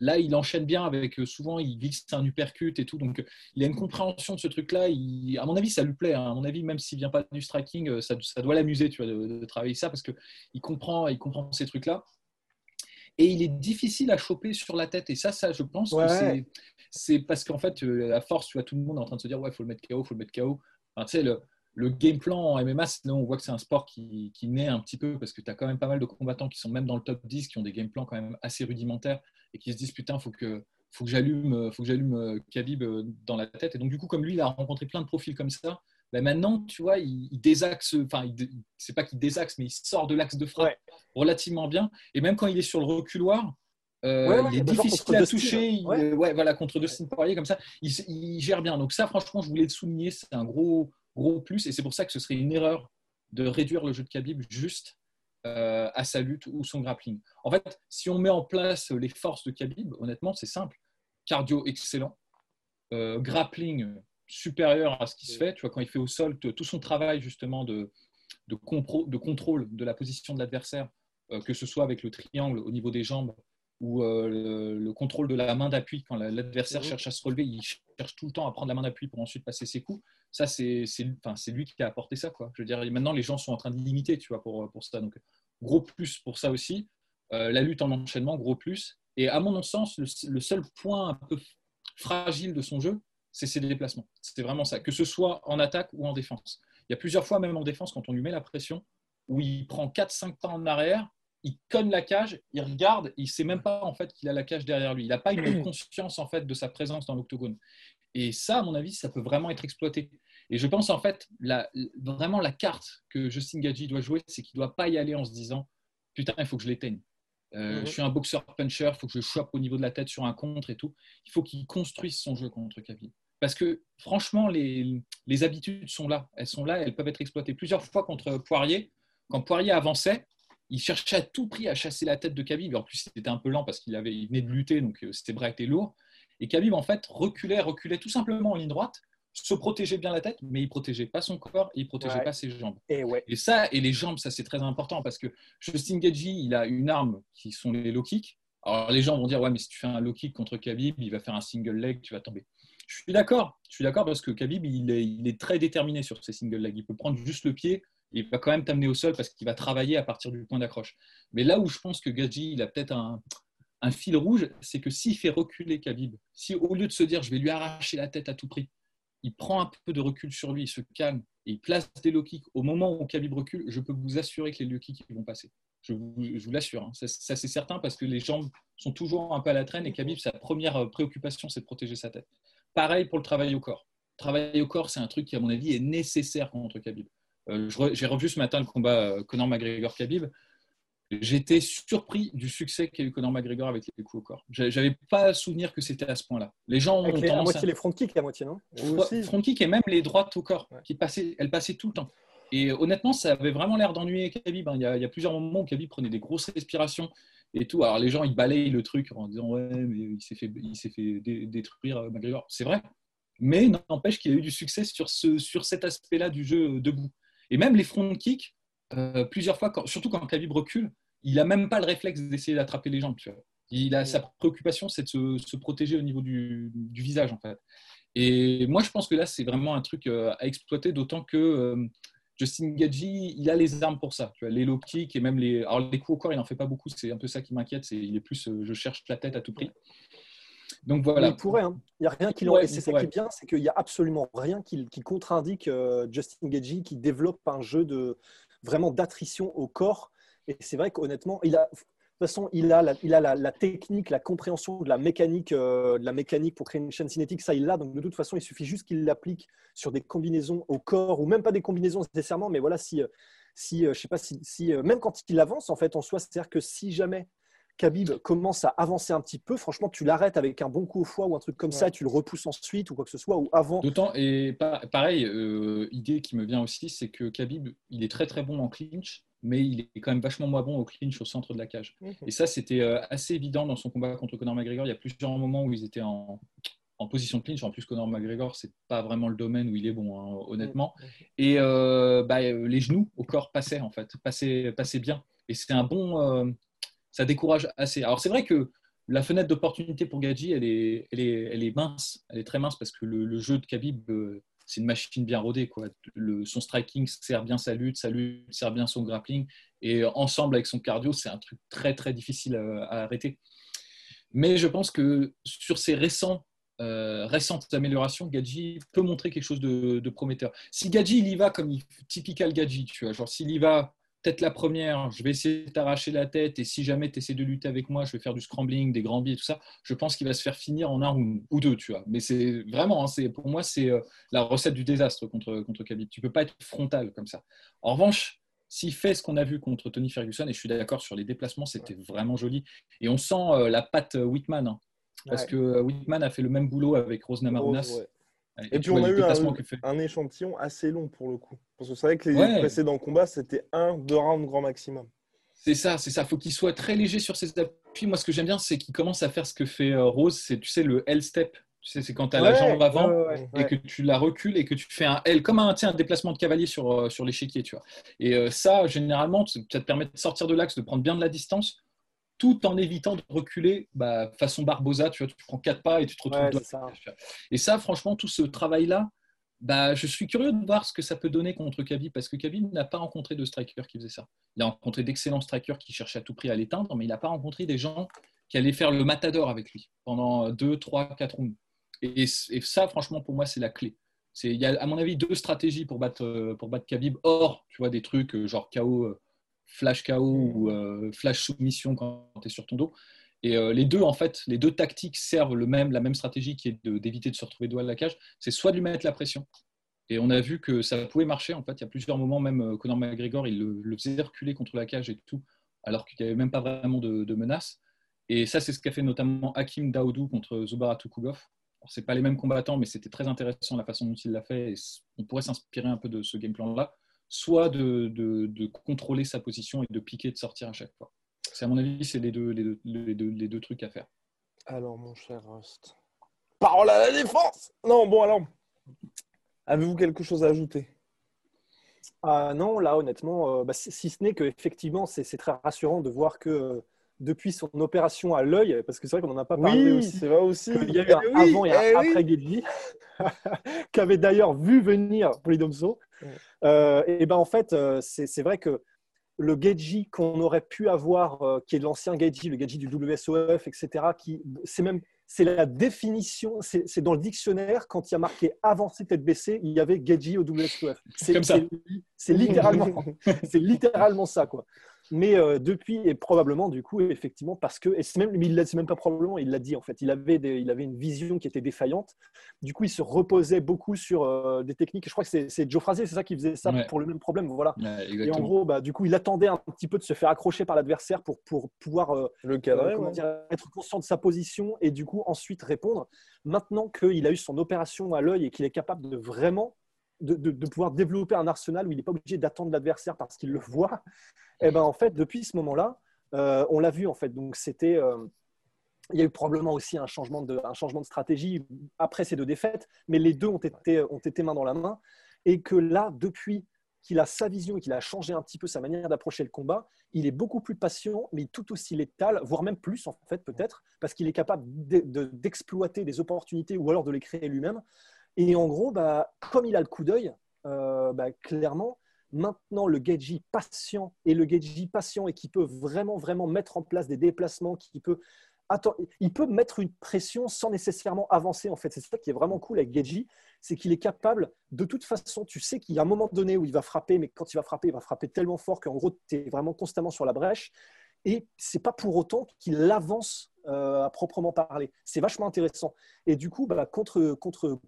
Là, il enchaîne bien avec, euh, souvent, il glisse un uppercut et tout. Donc, il a une compréhension de ce truc-là. À mon avis, ça lui plaît. Hein. À mon avis, même s'il vient pas du striking, euh, ça, ça doit l'amuser tu vois, de, de, travailler ça parce qu'il comprend, il comprend ces trucs-là. Et il est difficile à choper sur la tête. Et ça, ça je pense que c'est c'est parce qu'en fait, euh, à force, tu vois, tout le monde est en train de se dire, ouais, il faut le mettre KO, il faut le mettre KO. tu sais, le, le, game plan en MMA, là, on voit que c'est un sport qui, qui, naît un petit peu parce que tu as quand même pas mal de combattants qui sont même dans le top 10, qui ont des game plans quand même assez rudimentaires et qui se disent, putain, faut que, faut que j'allume, faut que j'allume euh, Khabib euh, dans la tête. Et donc, du coup, comme lui, il a rencontré plein de profils comme ça, ben maintenant, tu vois, il, désaxe, enfin, c'est pas qu'il désaxe, mais il sort de l'axe de frappe relativement bien. Et même quand il est sur le reculoir, euh, il est difficile à toucher. ouais. voilà, contre Dustin Poirier, comme ça, il, gère bien. Donc, ça, franchement, je voulais le souligner, c'est un gros, gros plus. Et c'est pour ça que ce serait une erreur de réduire le jeu de Khabib juste euh, à sa lutte ou son grappling. En fait, si on met en place les forces de Khabib, honnêtement, c'est simple. Cardio excellent, euh, grappling supérieur à ce qui se fait. Tu vois, quand il fait au sol, tout son travail justement de, de, de contrôle de la position de l'adversaire, que ce soit avec le triangle au niveau des jambes ou euh, le, contrôle de la main d'appui, quand l'adversaire cherche à se relever, il cherche tout le temps à prendre la main d'appui pour ensuite passer ses coups. Ça, c'est enfin, lui qui a apporté ça. Quoi. Je veux dire, maintenant, les gens sont en train de limiter tu vois, pour, pour ça. Donc, gros plus pour ça aussi. Euh, la lutte en enchaînement, gros plus. Et à mon sens, le, seul point un peu fragile de son jeu, c'est ses déplacements. C'est vraiment ça, que ce soit en attaque ou en défense. Il y a plusieurs fois, même en défense, quand on lui met la pression, où il prend 4-5 pas en arrière il conne la cage, il regarde, il sait même pas en fait qu'il a la cage derrière lui. Il n'a pas une conscience en fait de sa présence dans l'octogone. Et ça, à mon avis, ça peut vraiment être exploité. Et je pense en fait, la, vraiment la carte que Justin Gaggi doit jouer, c'est qu'il ne doit pas y aller en se disant putain, il faut que je l'éteigne. Euh. Je suis un boxeur puncher, il faut que je chope au niveau de la tête sur un contre et tout. Il faut qu'il construise son jeu contre Khabib. Parce que franchement, les, les habitudes sont là. Elles sont là, elles peuvent être exploitées. Plusieurs fois contre Poirier, quand Poirier avançait, il cherchait à tout prix à chasser la tête de Khabib. En plus, c'était un peu lent parce qu'il avait, il venait de lutter, donc euh, c'était bras était lourd. Et Khabib, en fait, reculait, reculait tout simplement en ligne droite, se protégeait bien la tête, mais il protégeait pas son corps et il protégeait pas ses jambes. Et, et, ça, et les jambes, ça c'est très important parce que Justin Gaggi, il a une arme qui sont les low kicks. Alors les gens vont dire ouais, mais si tu fais un low kick contre Khabib, il va faire un single leg, tu vas tomber. Je suis d'accord, je suis d'accord parce que Khabib, il est, il est très déterminé sur ses single legs. Il peut prendre juste le pied, il va quand même t'amener au sol parce qu'il va travailler à partir du point d'accroche. Mais là où je pense que Gadji, il a peut-être un, fil rouge, c'est que s'il fait reculer Khabib, si au lieu de se dire je vais lui arracher la tête à tout prix, il prend un peu de recul sur lui, il se calme et il place des low kicks, au moment où Khabib recule, je peux vous assurer que les low kicks vont passer. Je vous, l'assure. Hein. Ça, c'est certain parce que les jambes sont toujours un peu à la traîne et Khabib, sa première préoccupation, c'est de protéger sa tête. Pareil pour le travail au corps. Le travail au corps, c'est un truc qui, à mon avis, est nécessaire contre Khabib. Euh, j'ai revu ce matin le combat euh, Conor McGregor-Khabib. J'étais surpris du succès qu'a eu Conor McGregor avec les coups au corps. J'avais pas souvenir que c'était à ce point-là. Les gens ont les, à moitié les front kicks, à moitié non? Front kick et même les droites au corps, qui passaient, elles passaient tout le temps. Et honnêtement, ça avait vraiment l'air d'ennuyer Khabib. Hein. Il, y a, plusieurs moments où Khabib prenait des grosses respirations et tout. Alors les gens, ils balayent le truc en disant ouais, mais il s'est fait, il s'est fait détruire euh, McGregor. C'est vrai, mais n'empêche qu'il y a eu du succès sur, ce, sur cet aspect-là du jeu debout. Et même les front kicks, euh, plusieurs fois, surtout quand Khabib recule, il n'a même pas le réflexe d'essayer d'attraper les jambes. Il a, sa préoccupation, c'est de se, protéger au niveau du, visage, en fait. Et moi, je pense que là, c'est vraiment un truc à exploiter, d'autant que Justin Gaggi, il a les armes pour ça. Tu vois, les low kicks et même les. Alors, les coups au corps, il n'en fait pas beaucoup. C'est un peu ça qui m'inquiète. Il est plus, je cherche la tête à tout prix. Donc voilà. il pourrait. Hein. Il n'y a rien qui l'empêche. c'est ça qui est bien, c'est qu'il n'y a absolument rien qui, contre-indique Justin Gaggi qui développe un jeu de vraiment d'attrition au corps. Et c'est vrai qu'honnêtement, il a de toute façon, il a, la, il a la, technique, la compréhension de la mécanique, euh, de la mécanique pour créer une chaîne cinétique. Ça, il l'a. Donc, de toute façon, il suffit juste qu'il l'applique sur des combinaisons au corps, ou même pas des combinaisons nécessairement. Mais voilà, si, euh, si euh, je sais pas, si, même quand il avance, en fait, en soi, c'est-à-dire que si jamais Khabib commence à avancer un petit peu, franchement, tu l'arrêtes avec un bon coup au foie ou un truc comme ça, tu le repousses ensuite ou quoi que ce soit, ou avant. D'autant, et pareil, idée qui me vient aussi, c'est que Khabib, il est très très bon en clinch, mais il est quand même vachement moins bon au clinch au centre de la cage. Mhm. Et ça, c'était euh, assez évident dans son combat contre Conor McGregor. Il y a plusieurs moments où ils étaient en, position de clinch. En plus, Conor McGregor, c'est pas vraiment le domaine où il est bon, hein, honnêtement. Mhm. Et euh, bah, les genoux au corps passaient, en fait, passaient, passaient bien. Et c'est un bon. Euh, ça décourage assez. Alors, c'est vrai que la fenêtre d'opportunité pour Gadji, elle est, elle, est, elle est mince. Elle est très mince parce que le, jeu de Khabib c'est une machine bien rodée. Son striking sert bien sa lutte, sa lutte sert bien son grappling. Et ensemble avec son cardio, c'est un truc très très difficile à, arrêter. Mais je pense que sur ces récents, euh, récentes améliorations, Gadji peut montrer quelque chose de, prometteur. Si Gadji il y va comme il, typical Gadji, tu vois, genre s'il y va peut-être la première, je vais essayer de t'arracher la tête et si jamais tu essaies de lutter avec moi, je vais faire du scrambling, des grands biais, tout ça. Je pense qu'il va se faire finir en un ou, deux, tu vois. Mais c'est vraiment, hein, c'est pour moi, c'est euh, la recette du désastre contre, contre Khabib. Tu peux pas être frontal comme ça. En revanche, s'il fait ce qu'on a vu contre Tony Ferguson, et je suis d'accord sur les déplacements, c'était vraiment joli. Et on sent euh, la patte Whitman, hein, parce que Whitman a fait le même boulot avec Rose Namarunas. Et, puis on a eu un, échantillon assez long pour le coup. Parce que c'est vrai que les précédents combats, c'était un, deux rounds grand maximum. C'est ça, c'est ça. Faut qu'il soit très léger sur ses appuis. Moi, ce que j'aime bien, c'est qu'il commence à faire ce que fait euh, Rose. C'est, tu sais, le L-step. Tu sais, c'est quand tu as la jambe avant et que tu la recules et que tu fais un L, comme un, un déplacement de cavalier sur, euh, sur l'échiquier, tu vois. Et euh, ça, généralement, ça te permet de sortir de l'axe, de prendre bien de la distance tout en évitant de reculer bah, façon Barbosa, tu vois, tu prends quatre pas et tu te retrouves ça. Et ça, franchement, tout ce travail-là, bah, je suis curieux de voir ce que ça peut donner contre Khabib parce que Khabib n'a pas rencontré de striker qui faisait ça. Il a rencontré d'excellents strikers qui cherchaient à tout prix à l'éteindre, mais il n'a pas rencontré des gens qui allaient faire le matador avec lui pendant 2, 3, 4 rounds. Et, ça, franchement, pour moi, c'est la clé. Il y a, à mon avis, deux stratégies pour battre, pour battre Khabib, hors, tu vois, des trucs euh, genre KO euh, flash KO ou euh, flash soumission quand tu es sur ton dos. Et euh, les deux, en fait, les deux tactiques servent le même, la même stratégie qui est d'éviter de, se retrouver doigt à la cage. C'est soit de lui mettre la pression. Et on a vu que ça pouvait marcher. En fait, il y a plusieurs moments, même euh, Conor McGregor, il le, faisait reculer contre la cage et tout, alors qu'il n'y avait même pas vraiment de, menace. Et ça, c'est ce qu'a fait notamment Hakim Daoudou contre Zubar Tukugov. Ce pas les mêmes combattants, mais c'était très intéressant la façon dont il l'a fait. Et on pourrait s'inspirer un peu de ce game plan-là soit de, de, contrôler sa position et de piquer, de sortir à chaque fois. C'est à mon avis, c'est les deux, les, deux, les, deux, les deux trucs à faire. Alors, mon cher Rust. Parole à la défense Non, bon, alors. Avez-vous quelque chose à ajouter? Ah, Non, là, honnêtement, euh, bah, si ce n'est qu'effectivement, c'est très rassurant de voir que euh, depuis son opération à l'œil, parce que c'est vrai qu'on n'en a pas parlé oui, c'est vrai aussi. Il y a eu un eh avant et un eh après oui. qu'avait d'ailleurs vu venir Polydomso. Euh, et ben en fait, euh, c'est vrai que le Geji qu'on aurait pu avoir, euh, qui est l'ancien Geji, le Geji du WSOF, etc., qui c'est même c'est la définition, c'est dans le dictionnaire, quand il y a marqué avancé tête baissée, il y avait Geji au WSOF. C'est littéralement, littéralement ça. Quoi. Mais euh, depuis, et probablement, du coup, effectivement, parce que, et c'est même, il même pas probablement, il l'a dit en fait, il avait, il avait une vision qui était défaillante. Du coup, il se reposait beaucoup sur euh, des techniques. Je crois que c'est Joe Frazier, c'est ça qui faisait ça pour le même problème. Voilà. et en gros, bah, du coup, il attendait un petit peu de se faire accrocher par l'adversaire pour, pour pouvoir euh, le cadrer, être conscient de sa position et du coup, ensuite répondre. Maintenant qu'il a eu son opération à l'œil et qu'il est capable de vraiment de, pouvoir développer un arsenal où il n'est pas obligé d'attendre l'adversaire parce qu'il le voit, et eh ben en fait, depuis ce moment-là, euh, on l'a vu en fait. Donc c'était, euh, il y a eu probablement aussi un changement de, un changement de stratégie après ces deux défaites, mais les deux ont été, ont été main dans la main, et que là, depuis qu'il a sa vision et qu'il a changé un petit peu sa manière d'approcher le combat, il est beaucoup plus patient, mais tout aussi létal, voire même plus en fait peut-être, parce qu'il est capable d'exploiter des opportunités ou alors de les créer lui-même. Et en gros, bah, comme il a le coup d'œil, euh, bah, clairement, maintenant le Geji patient et le Geji patient et qui peut vraiment vraiment mettre en place des déplacements, qui peut il peut mettre une pression sans nécessairement avancer en fait. C'est ça qui est vraiment cool avec Geji, c'est qu'il est capable, de toute façon, tu sais qu'il y a un moment donné où il va frapper, mais quand il va frapper, il va frapper tellement fort qu'en gros, tu es vraiment constamment sur la brèche. Et c'est pas pour autant qu'il avance euh, à proprement parler. C'est vachement intéressant. Et du coup, bah, contre, contre,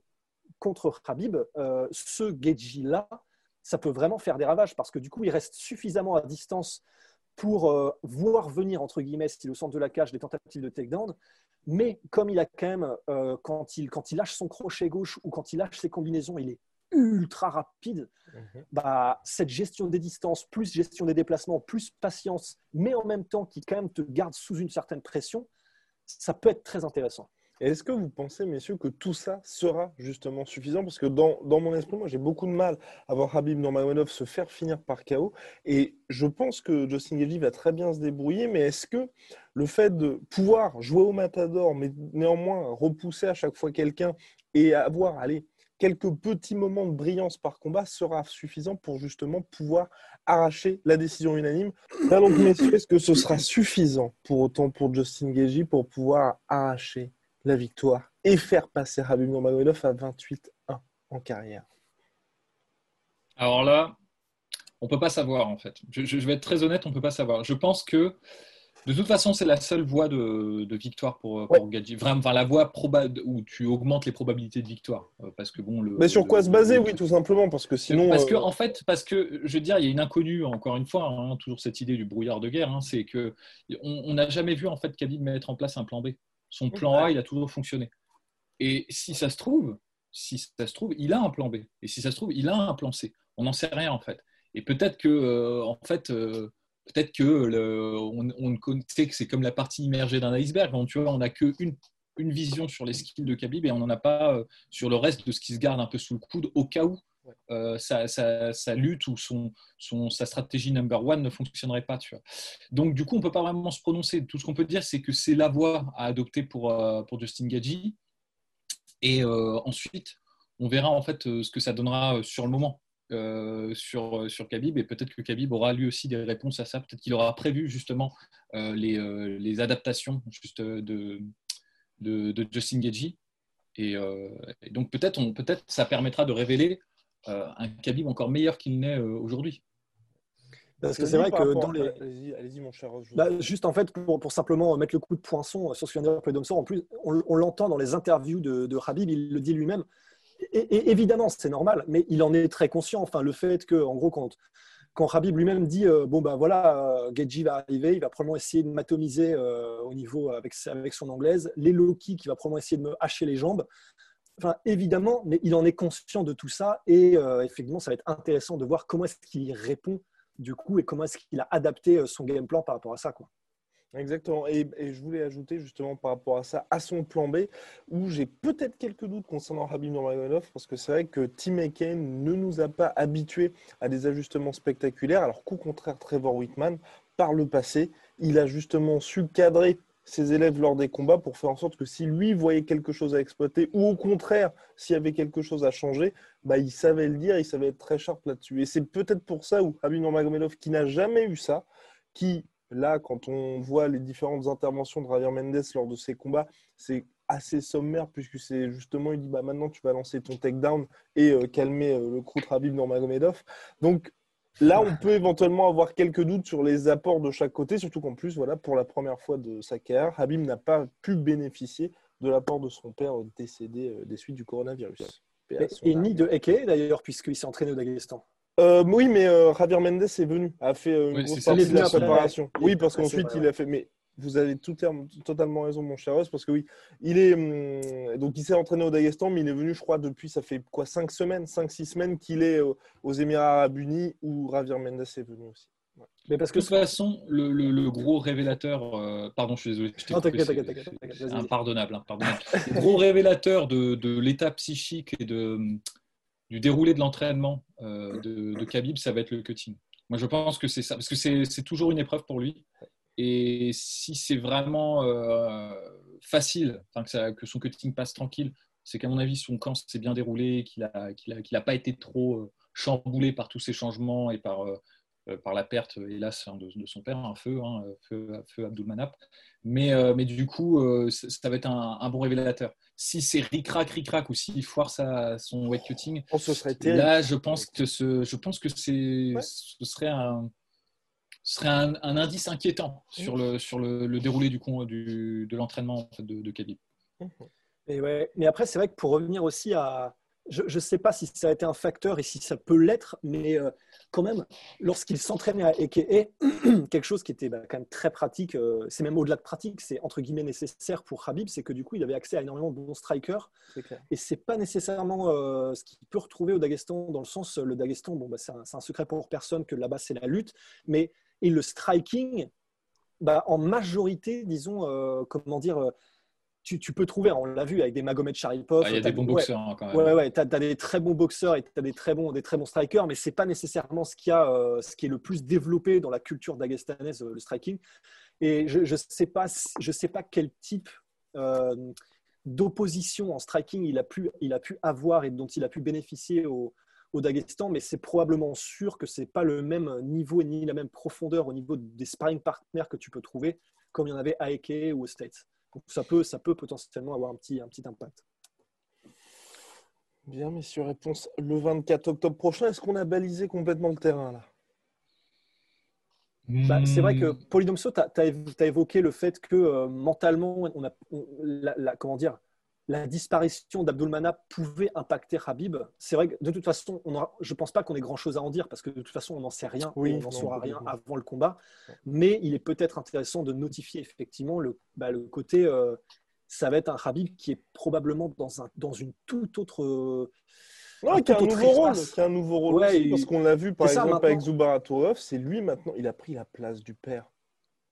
contre Khabib, euh, ce Geji-là, ça peut vraiment faire des ravages parce que du coup, il reste suffisamment à distance pour euh, voir venir, entre guillemets, si le centre de la cage, des tentatives de takedown. Mais comme il a quand même, euh, quand, il, quand il lâche son crochet gauche ou quand il lâche ses combinaisons, il est ultra rapide. Mhm. Bah, cette gestion des distances, plus gestion des déplacements, plus patience, mais en même temps qui quand même te garde sous une certaine pression, ça peut être très intéressant. Est-ce que vous pensez, messieurs, que tout ça sera justement suffisant? Parce que dans, mon esprit, moi, j'ai beaucoup de mal à voir Habib Nurmagomedov se faire finir par KO. Et je pense que Justin Gaethje va très bien se débrouiller. Mais est-ce que le fait de pouvoir jouer au matador, mais néanmoins repousser à chaque fois quelqu'un et avoir, allez, quelques petits moments de brillance par combat sera suffisant pour justement pouvoir arracher la décision unanime? donc, messieurs, est-ce que ce sera suffisant pour autant pour Justin Gaethje pour pouvoir arracher la victoire et faire passer Habib Nurmagomedov à 28-1 en carrière Alors là, on peut pas savoir en fait. Je, vais être très honnête, on peut pas savoir. Je pense que de toute façon, c'est la seule voie de, victoire pour, pour Vraiment, la voie où tu augmentes les probabilités de victoire. Euh, parce que bon, Mais sur quoi se baser, oui, tout simplement, parce que sinon. Parce que euh, en fait, parce que je veux dire, il y a une inconnue encore une fois, hein, toujours cette idée du brouillard de guerre, hein, c'est que on n'a jamais vu en fait Khabib mettre en place un plan B. Son plan A, il a toujours fonctionné. Et si ça se trouve, si ça se trouve, il a un plan B. Et si ça se trouve, il a un plan C. On n'en sait rien en fait. Et peut-être que, euh, en fait, euh, peut-être que le, on, on sait que c'est comme la partie immergée d'un iceberg. tu vois, on n'a qu'une une vision sur les skills de Khabib et on n'en a pas euh, sur le reste de ce qui se garde un peu sous le coude au cas où euh, sa, lutte ou son, sa stratégie number one ne fonctionnerait pas. Tu vois. Donc, du coup, on ne peut pas vraiment se prononcer. Tout ce qu'on peut dire, c'est que c'est la voie à adopter pour, euh, pour Justin Gaggi. Et euh, ensuite, on verra en fait ce que ça donnera sur le moment. sur, sur Khabib et peut-être que Khabib aura lui aussi des réponses à ça. Peut-être qu'il aura prévu justement les, les, adaptations juste de, de, Justin Gaggi. Et, donc peut-être peut-être ça permettra de révéler un Khabib encore meilleur qu'il n'est euh, aujourd'hui. Parce que c'est vrai que dans les. Allez-y, mon cher. Bah, juste en fait, pour, pour, simplement mettre le coup de poinçon sur ce qu'on de en plus, on, l'entend dans les interviews de, de Habib, il le dit lui-même. Et, évidemment, c'est normal, mais il en est très conscient. Enfin, le fait que, en gros, quand, quand Habib lui-même dit euh, bon ben voilà, euh, va arriver, il va probablement essayer de m'atomiser au niveau avec, avec son anglaise, les Loki qui va probablement essayer de me hacher les jambes évidemment, mais il en est conscient de tout ça et euh, effectivement, ça va être intéressant de voir comment est-ce qu'il répond du coup et comment est-ce qu'il a adapté euh, son game plan par rapport à ça. Quoi. Exactement. Et, je voulais ajouter justement par rapport à ça, à son plan B, où j'ai peut-être quelques doutes concernant Habib Nurmagomedov, parce que c'est vrai que Tim Aken ne nous a pas habitués à des ajustements spectaculaires, alors qu'au contraire, Trevor Whitman, par le passé, il a justement su cadrer ses élèves lors des combats pour faire en sorte que si lui voyait quelque chose à exploiter ou au contraire s'il y avait quelque chose à changer, bah, il savait le dire, il savait être très sharp là-dessus. Et c'est peut-être pour ça où Habib Nurmagomedov, qui n'a jamais eu ça, qui là, quand on voit les différentes interventions de Javier Mendes lors de ses combats, c'est assez sommaire puisque c'est justement il dit bah maintenant tu vas lancer ton takedown et euh, calmer euh, le crew de Habib Nurmagomedov. Donc Là, on peut éventuellement avoir quelques doutes sur les apports de chaque côté, surtout qu'en plus, voilà, pour la première fois de sa carrière, Habib n'a pas pu bénéficier de l'apport de son père décédé euh, des suites du coronavirus. Et, ni de Eke d'ailleurs, puisqu'il s'est entraîné au Daghestan. Euh, oui, mais euh, Javier Mendes est venu, a fait une grosse partie de la préparation. Oui, parce qu'ensuite, il a fait. Mais vous avez tout, totalement raison, mon cher Ross, parce que oui, il est hum, donc il s'est entraîné au Daghestan, mais il est venu, je crois, depuis ça fait quoi, 5 semaines, 5-6 semaines qu'il est aux Émirats Arabes Unis où Javier Mendes est venu aussi. Mais parce que de toute façon, le, gros révélateur, euh, pardon, je suis désolé, c'est impardonnable, impardonnable. le gros révélateur de, de l'état psychique et de du déroulé de l'entraînement de, de Khabib, ça va être le cutting. Moi, je pense que c'est ça, parce que c'est toujours une épreuve pour lui. Et si c'est vraiment facile, que, que, son cutting passe tranquille, c'est qu'à mon avis, son camp s'est bien déroulé, qu'il n'a pas été trop chamboulé par tous ces changements et par, euh, par la perte, hélas, hein, de, son père, un feu, hein, feu, feu Abdul Manap. Mais, euh, mais du coup, euh, ça va être un, bon révélateur. Si c'est ric-rac, ric-rac, ou s'il foire sa, son weight cutting, oh, ce serait là, je pense que, ce, je pense que c'est, ce serait un, serait un, indice inquiétant sur le, sur le, déroulé du, du, de l'entraînement de, de Et ouais, mais après, c'est vrai que pour revenir aussi à, je ne sais pas si ça a été un facteur et si ça peut l'être, mais euh, quand même, lorsqu'il s'entraînait à Eke, quelque chose qui était bah, quand même très pratique, euh, c'est même au-delà de pratique, c'est entre guillemets nécessaire pour Habib, c'est que du coup, il avait accès à énormément de bons strikers. Et c'est pas nécessairement euh, ce qu'il peut retrouver au Dagestan, dans le sens, le Dagestan, bon, bah, c'est un, secret pour personne que là-bas, c'est la lutte, mais et le striking, bah, en majorité, disons, comment dire, tu, peux trouver, on l'a vu avec des Magomed Sharipov. Ah, il y a des bons boxeurs hein, quand même. Ouais, ouais, tu as, des très bons boxeurs et tu as des très bons, des très bons strikers, mais ce n'est pas nécessairement ce, qui a, euh, ce qui est le plus développé dans la culture dagestanaise, euh, le striking. Et je ne sais, pas, je sais pas quel type euh, d'opposition en striking il a, pu, il a pu avoir et dont il a pu bénéficier au, au Daghestan, mais c'est probablement sûr que ce n'est pas le même niveau ni la même profondeur au niveau des sparring partners que tu peux trouver, comme il y en avait à Eke ou aux States. Donc ça peut, ça peut potentiellement avoir un petit, un petit impact. Bien, messieurs, réponse le 24 octobre prochain. Est-ce qu'on a balisé complètement le terrain là? Bah, c'est vrai que Polydomso, tu as, évoqué le fait que euh, mentalement, on a, la, comment dire, la disparition d'Abdulmana pouvait impacter Habib. C'est vrai que de toute façon, on je ne pense pas qu'on ait grand-chose à en dire parce que de toute façon, on n'en sait rien, on n'en saura rien avant le combat. Mais il est peut-être intéressant de notifier effectivement le, bah, le côté, euh, ça va être un Habib qui est probablement dans, un, dans une toute autre... Euh, qui, a un nouveau rôle, qui a un nouveau rôle, parce qu'on l'a vu par exemple avec Tourov, c'est lui maintenant, il a pris la place du père.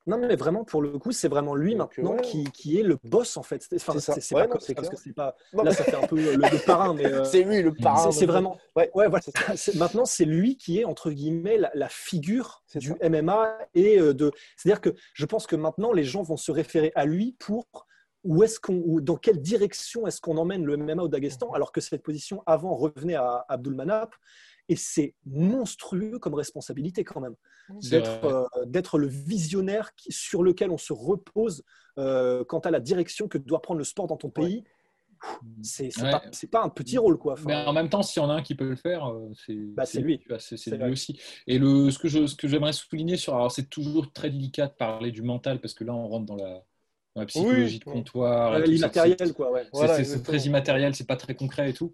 Non, mais vraiment, pour le coup, c'est vraiment lui maintenant qui, qui, est le boss, en fait. Enfin, c'est pas comme, parce que c'est pas. Là, ça fait un peu le, parrain, mais. Euh, c'est lui le parrain. C'est vraiment. Ouais, ouais voilà. Maintenant, c'est lui qui est, entre guillemets, la, figure du MMA. et euh, de. C'est-à-dire que je pense que maintenant, les gens vont se référer à lui pour où est-ce qu'on, dans quelle direction est-ce qu'on emmène le MMA au Daghestan, mhm. alors que cette position avant revenait à Abdul Manap. Et c'est monstrueux comme responsabilité quand même, euh, d'être le visionnaire sur lequel on se repose euh, quant à la direction que doit prendre le sport dans ton pays. C'est pas, pas, un petit rôle. Quoi. Mais en même temps, s'il y en a un qui peut le faire, euh, bah, c'est lui. C'est lui aussi. Et le, ce que j'aimerais souligner sur. Alors, c'est toujours très délicat de parler du mental parce que là, on rentre dans la la psychologie de comptoir. L'immatériel, quoi. Ouais. c'est très immatériel, c'est pas très concret et tout.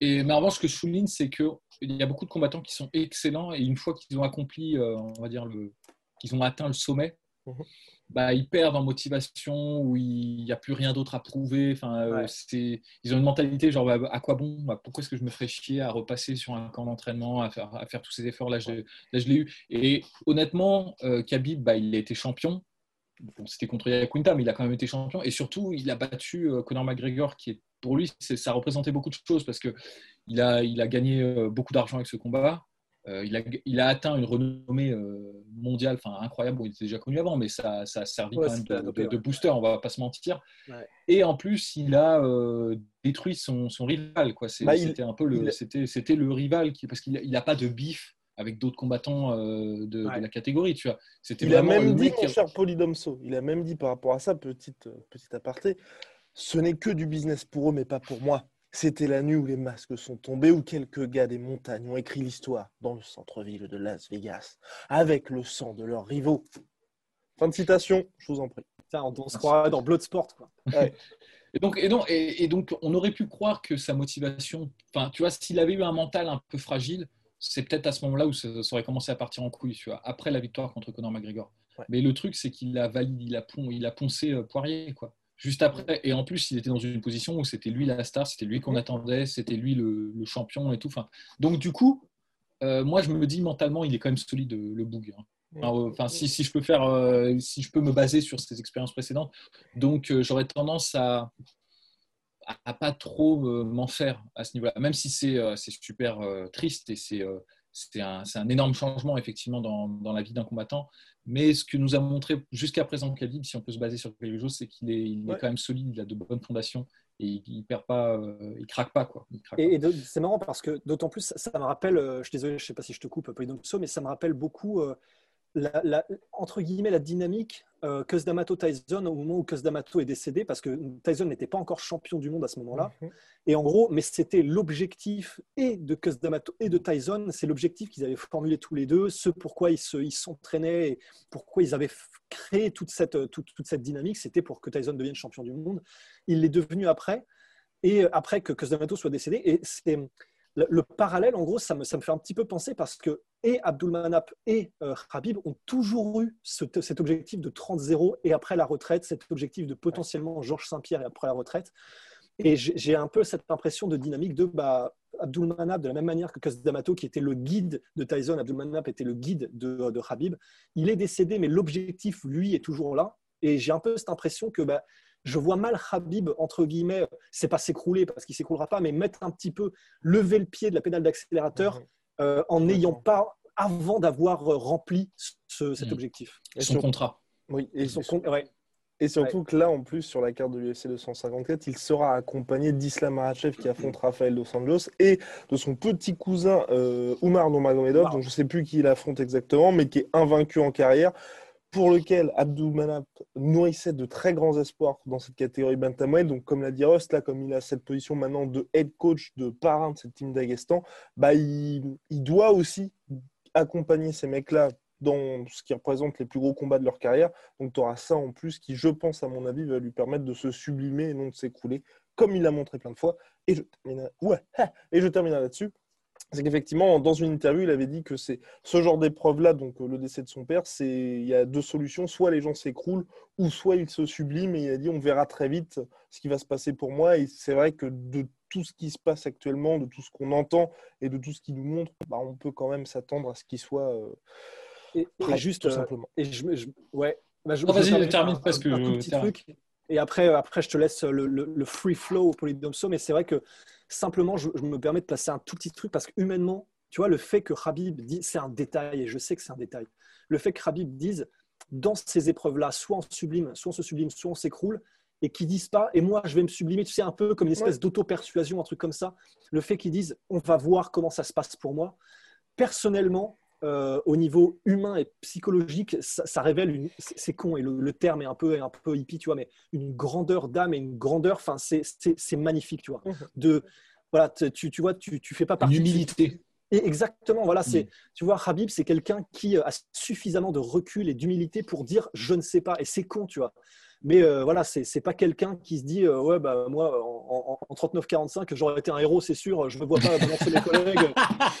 Et mais en revanche, ce que je souligne, c'est qu'il y a beaucoup de combattants qui sont excellents et une fois qu'ils ont accompli, euh, on va dire, le, qu'ils ont atteint le sommet, mhm. bah, ils perdent en motivation ou il n'y a plus rien d'autre à prouver. Enfin, euh, c'est, ils ont une mentalité genre bah, à quoi bon? Bah, Pourquoi est-ce que je me ferais chier à repasser sur un camp d'entraînement, à faire, à faire tous ces efforts là je, là, je l'ai eu. Et honnêtement, euh, Khabib, bah, il a été champion c'était contre Yakunta, mais il a quand même été champion. Et surtout, il a battu euh, Conor McGregor, qui est pour lui, ça représentait beaucoup de choses parce qu'il a, il a gagné euh, beaucoup d'argent avec ce combat. Euh, il, a, il, a, atteint une renommée mondiale enfin, incroyable. Bon, il était déjà connu avant, mais ça, ça a servi quand même de, booster, on va pas se mentir. Et en plus, il a détruit son, son rival. Quoi. Bah, c'était un peu le, c'était, le rival qui, parce qu'il n'a pas de bif avec d'autres combattants euh, de, la catégorie. Tu vois. C'était il a même dit, mon cher Polydomso, il a même dit par rapport à ça, petite, euh, petite aparté, ce n'est que du business pour eux, mais pas pour moi. C'était la nuit où les masques sont tombés, où quelques gars des montagnes ont écrit l'histoire dans le centre-ville de Las Vegas, avec le sang de leurs rivaux. Fin de citation, je vous en prie. on, se croirait dans Bloodsport. Quoi. Et donc, et, donc, et, donc, on aurait pu croire que sa motivation, enfin, tu vois, s'il avait eu un mental un peu fragile, c'est peut-être à ce moment-là où ça, aurait commencé à partir en couille, tu vois, après la victoire contre Conor McGregor. Mais le truc, c'est qu'il a validé, il a, il a poncé euh, Poirier, quoi. Juste après, et en plus, il était dans une position où c'était lui la star, c'était lui qu'on attendait, c'était lui le, champion et tout. Enfin, donc du coup, euh, moi, je me dis mentalement, il est quand même solide le boug. Hein. Enfin, si, si, je peux faire, euh, si je peux me baser sur ses expériences précédentes, donc j'aurais tendance à, à, pas trop m'en faire à ce niveau-là, même si c'est super triste et c'est c'est un, un, énorme changement effectivement dans, dans la vie d'un combattant. Mais ce que nous a montré jusqu'à présent Khabib, si on peut se baser sur quelque chose, c'est qu'il est, il est quand même solide, il a de bonnes fondations et il, ne perd pas, euh, il craque pas quoi. et, c'est marrant parce que d'autant plus, ça, me rappelle, euh, je suis désolé, je sais pas si je te coupe, Polydomso, mais ça me rappelle beaucoup euh, la, entre guillemets la dynamique euh, D'Amato Tyson au moment où D'Amato est décédé parce que Tyson n'était pas encore champion du monde à ce moment-là. Mhm. et en gros mais c'était l'objectif et de D'Amato et de Tyson c'est l'objectif qu'ils avaient formulé tous les deux ce pourquoi ils se, ils s'entraînaient et pourquoi ils avaient créé toute cette toute, toute cette dynamique c'était pour que Tyson devienne champion du monde. Il l'est devenu après et après que D'Amato soit décédé. Et c'est le, parallèle, en gros, ça me, fait un petit peu penser parce que et Abdulmanap et euh, Habib ont toujours eu cet objectif de 30-0 et après la retraite, cet objectif de potentiellement Georges Saint-Pierre et après la retraite. Et j'ai un peu cette impression de dynamique de bah, Abdulmanap, de la même manière que D'Amato, qui était le guide de Tyson, Abdulmanap était le guide de, de Habib. Il est décédé, mais l'objectif, lui, est toujours là. Et j'ai un peu cette impression que bah, je vois mal Habib, entre guillemets, c'est pas s'écrouler parce qu'il s'écroulera pas, mais mettre un petit peu, lever le pied de la pédale d'accélérateur mhm. euh, en n'ayant pas, avant d'avoir euh, rempli cet mhm. objectif. Et son contrat. Oui, et, son et surtout que là, en plus, sur la carte de l'UFC 254, il sera accompagné d'Islam Makhachev qui affronte Rafael Dos Anjos et de son petit cousin euh, Oumar Nurmagomedov, dont je ne sais plus qui il affronte exactement, mais qui est invaincu en carrière pour lequel Abdou nourrissait de très grands espoirs dans cette catégorie bantamweight. Donc, comme l'a dit Rust, là, comme il a cette position maintenant de head coach, de parrain de cette team d'Aguestan, bah, il, doit aussi accompagner ces mecs-là dans ce qui représente les plus gros combats de leur carrière. Donc, tu auras ça en plus qui, je pense, à mon avis, va lui permettre de se sublimer et non de s'écrouler, comme il l'a montré plein de fois. Et je terminerai là-dessus c'est qu'effectivement, dans une interview, il avait dit que c'est ce genre d'épreuve-là, donc euh, le décès de son père, c'est il y a deux solutions, soit les gens s'écroulent, ou soit ils se subliment. Et il a dit, on verra très vite ce qui va se passer pour moi. Et c'est vrai que de tout ce qui se passe actuellement, de tout ce qu'on entend et de tout ce qu'il nous montre, bah, on peut quand même s'attendre à ce qu'il soit euh, et, juste tout euh, simplement. Et je, ouais. Bah, Vas-y, termine parce que un, petit truc. Et après, après, je te laisse le, le, free flow au Polydomso, mais c'est vrai que Simplement, je, me permets de placer un tout petit truc parce que humainement, tu vois, le fait que Khabib dit, c'est un détail et je sais que c'est un détail. Le fait que Khabib dise, dans ces épreuves-là, soit on sublime, soit on se sublime, soit on s'écroule, et qu'ils disent pas, et moi je vais me sublimer, tu sais, un peu comme une espèce d'auto-persuasion, un truc comme ça. Le fait qu'ils disent, on va voir comment ça se passe pour moi. Personnellement, euh, au niveau humain et psychologique, ça, révèle une. C'est con et le, terme est un peu, un peu hippie, tu vois, mais une grandeur d'âme et une grandeur. Enfin, c'est magnifique, tu vois. Mmh. De voilà, tu, tu vois, tu, tu fais pas partie. Une Et exactement, voilà, c'est, tu vois, Habib, c'est quelqu'un qui a suffisamment de recul et d'humilité pour dire je ne sais pas. Et c'est con, tu vois. Mais euh, voilà, c'est n'est pas quelqu'un qui se dit euh, ouais bah moi en, 39-45 j'aurais été un héros, c'est sûr. Je ne me vois pas balancer mes collègues.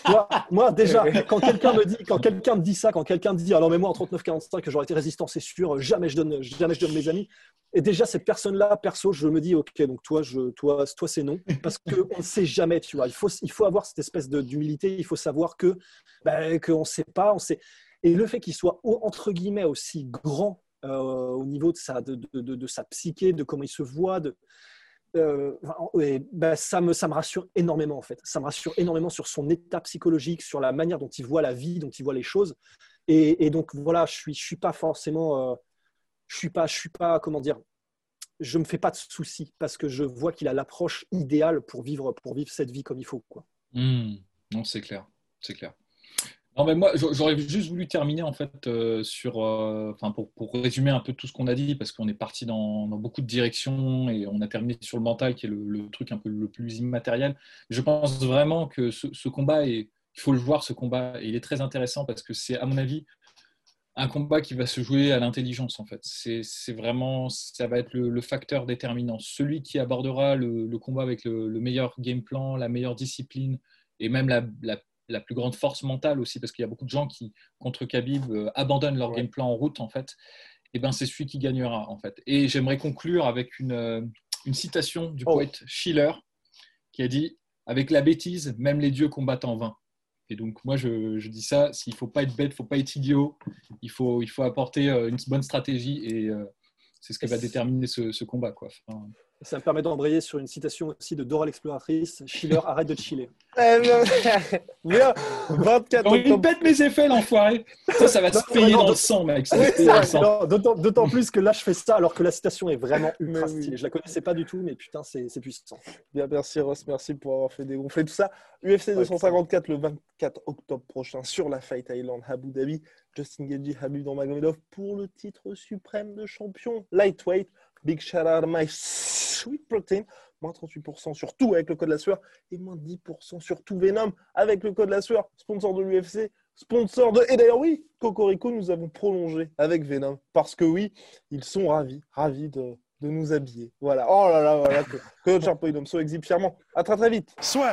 moi, déjà quand quelqu'un me dit quand quelqu'un me dit ça, quand quelqu'un me dit alors mais moi en 39-45 j'aurais été résistant, c'est sûr. Jamais je donne jamais je donne mes amis. Et déjà cette personne-là, perso, je me dis ok donc toi je toi toi c'est non parce qu'on ne sait jamais. Tu vois, il faut il faut avoir cette espèce d'humilité. Il faut savoir que ben, qu'on ne sait pas, on sait. Et le fait qu'il soit entre guillemets aussi grand euh, au niveau de sa, de, de, sa psyché, de comment il se voit. De, euh, ben, ça, me, ça me rassure énormément en fait. Ça me rassure énormément sur son état psychologique, sur la manière dont il voit la vie, dont il voit les choses. Et, donc voilà, je suis, je suis pas forcément, euh, je suis suis pas, comment dire, je me fais pas de soucis parce que je vois qu'il a l'approche idéale pour vivre, pour vivre cette vie comme il faut quoi. Mmh. non, c'est clair, c'est clair. Non, mais moi, j'aurais juste voulu terminer en fait euh, sur, euh, enfin pour, pour, résumer un peu tout ce qu'on a dit, parce qu'on est parti dans, beaucoup de directions et on a terminé sur le mental, qui est le, truc un peu le plus immatériel. Je pense vraiment que ce, combat, est, il faut le voir, ce combat, il est très intéressant parce que c'est, à mon avis, un combat qui va se jouer à l'intelligence en fait. C'est vraiment, ça va être le, facteur déterminant. Celui qui abordera le, combat avec le, meilleur game plan, la meilleure discipline et même la la plus grande force mentale aussi, parce qu'il y a beaucoup de gens qui, contre Khabib, euh, abandonnent leur game plan en route, en fait, et eh ben c'est celui qui gagnera, en fait. Et j'aimerais conclure avec une, euh, une citation du oh. poète Schiller, qui a dit Avec la bêtise, même les dieux combattent en vain. Et donc, moi, je, je dis ça s'il ne faut pas être bête, il ne faut pas être idiot, il faut, il faut apporter euh, une bonne stratégie, et c'est ce qui va déterminer ce, ce combat. Quoi. Ça me permet d'embrayer sur une citation aussi de Dora l'exploratrice. Schiller, arrête de chiller. Bien, 24 octobre. Il pète mes effets, l'enfoiré. Ça, ça va se payer dans le sang, mec. D'autant plus que là, je fais ça alors que la citation est vraiment ultra stylée. Je la connaissais pas du tout, mais putain, c'est puissant. Bien, merci Ross, merci pour avoir fait dégonfler tout ça. UFC 254 le 24 octobre prochain sur la Fight Island Abu Dhabi. Justin Gaethje, Habib Nurmagomedov pour le titre suprême de champion lightweight. Big shout out my sweet protein. Moins 38% sur tout avec le code la sueur et moins 10% sur tout Venom avec le code la sueur. Sponsor de l'UFC, sponsor de. Et d'ailleurs, oui, Cocorico, nous avons prolongé avec Venom parce que oui, ils sont ravis, ravis de, de nous habiller. Voilà. Oh là là, voilà. Que, que notre cher Polydomso exhibe fièrement. À très très vite. Soit.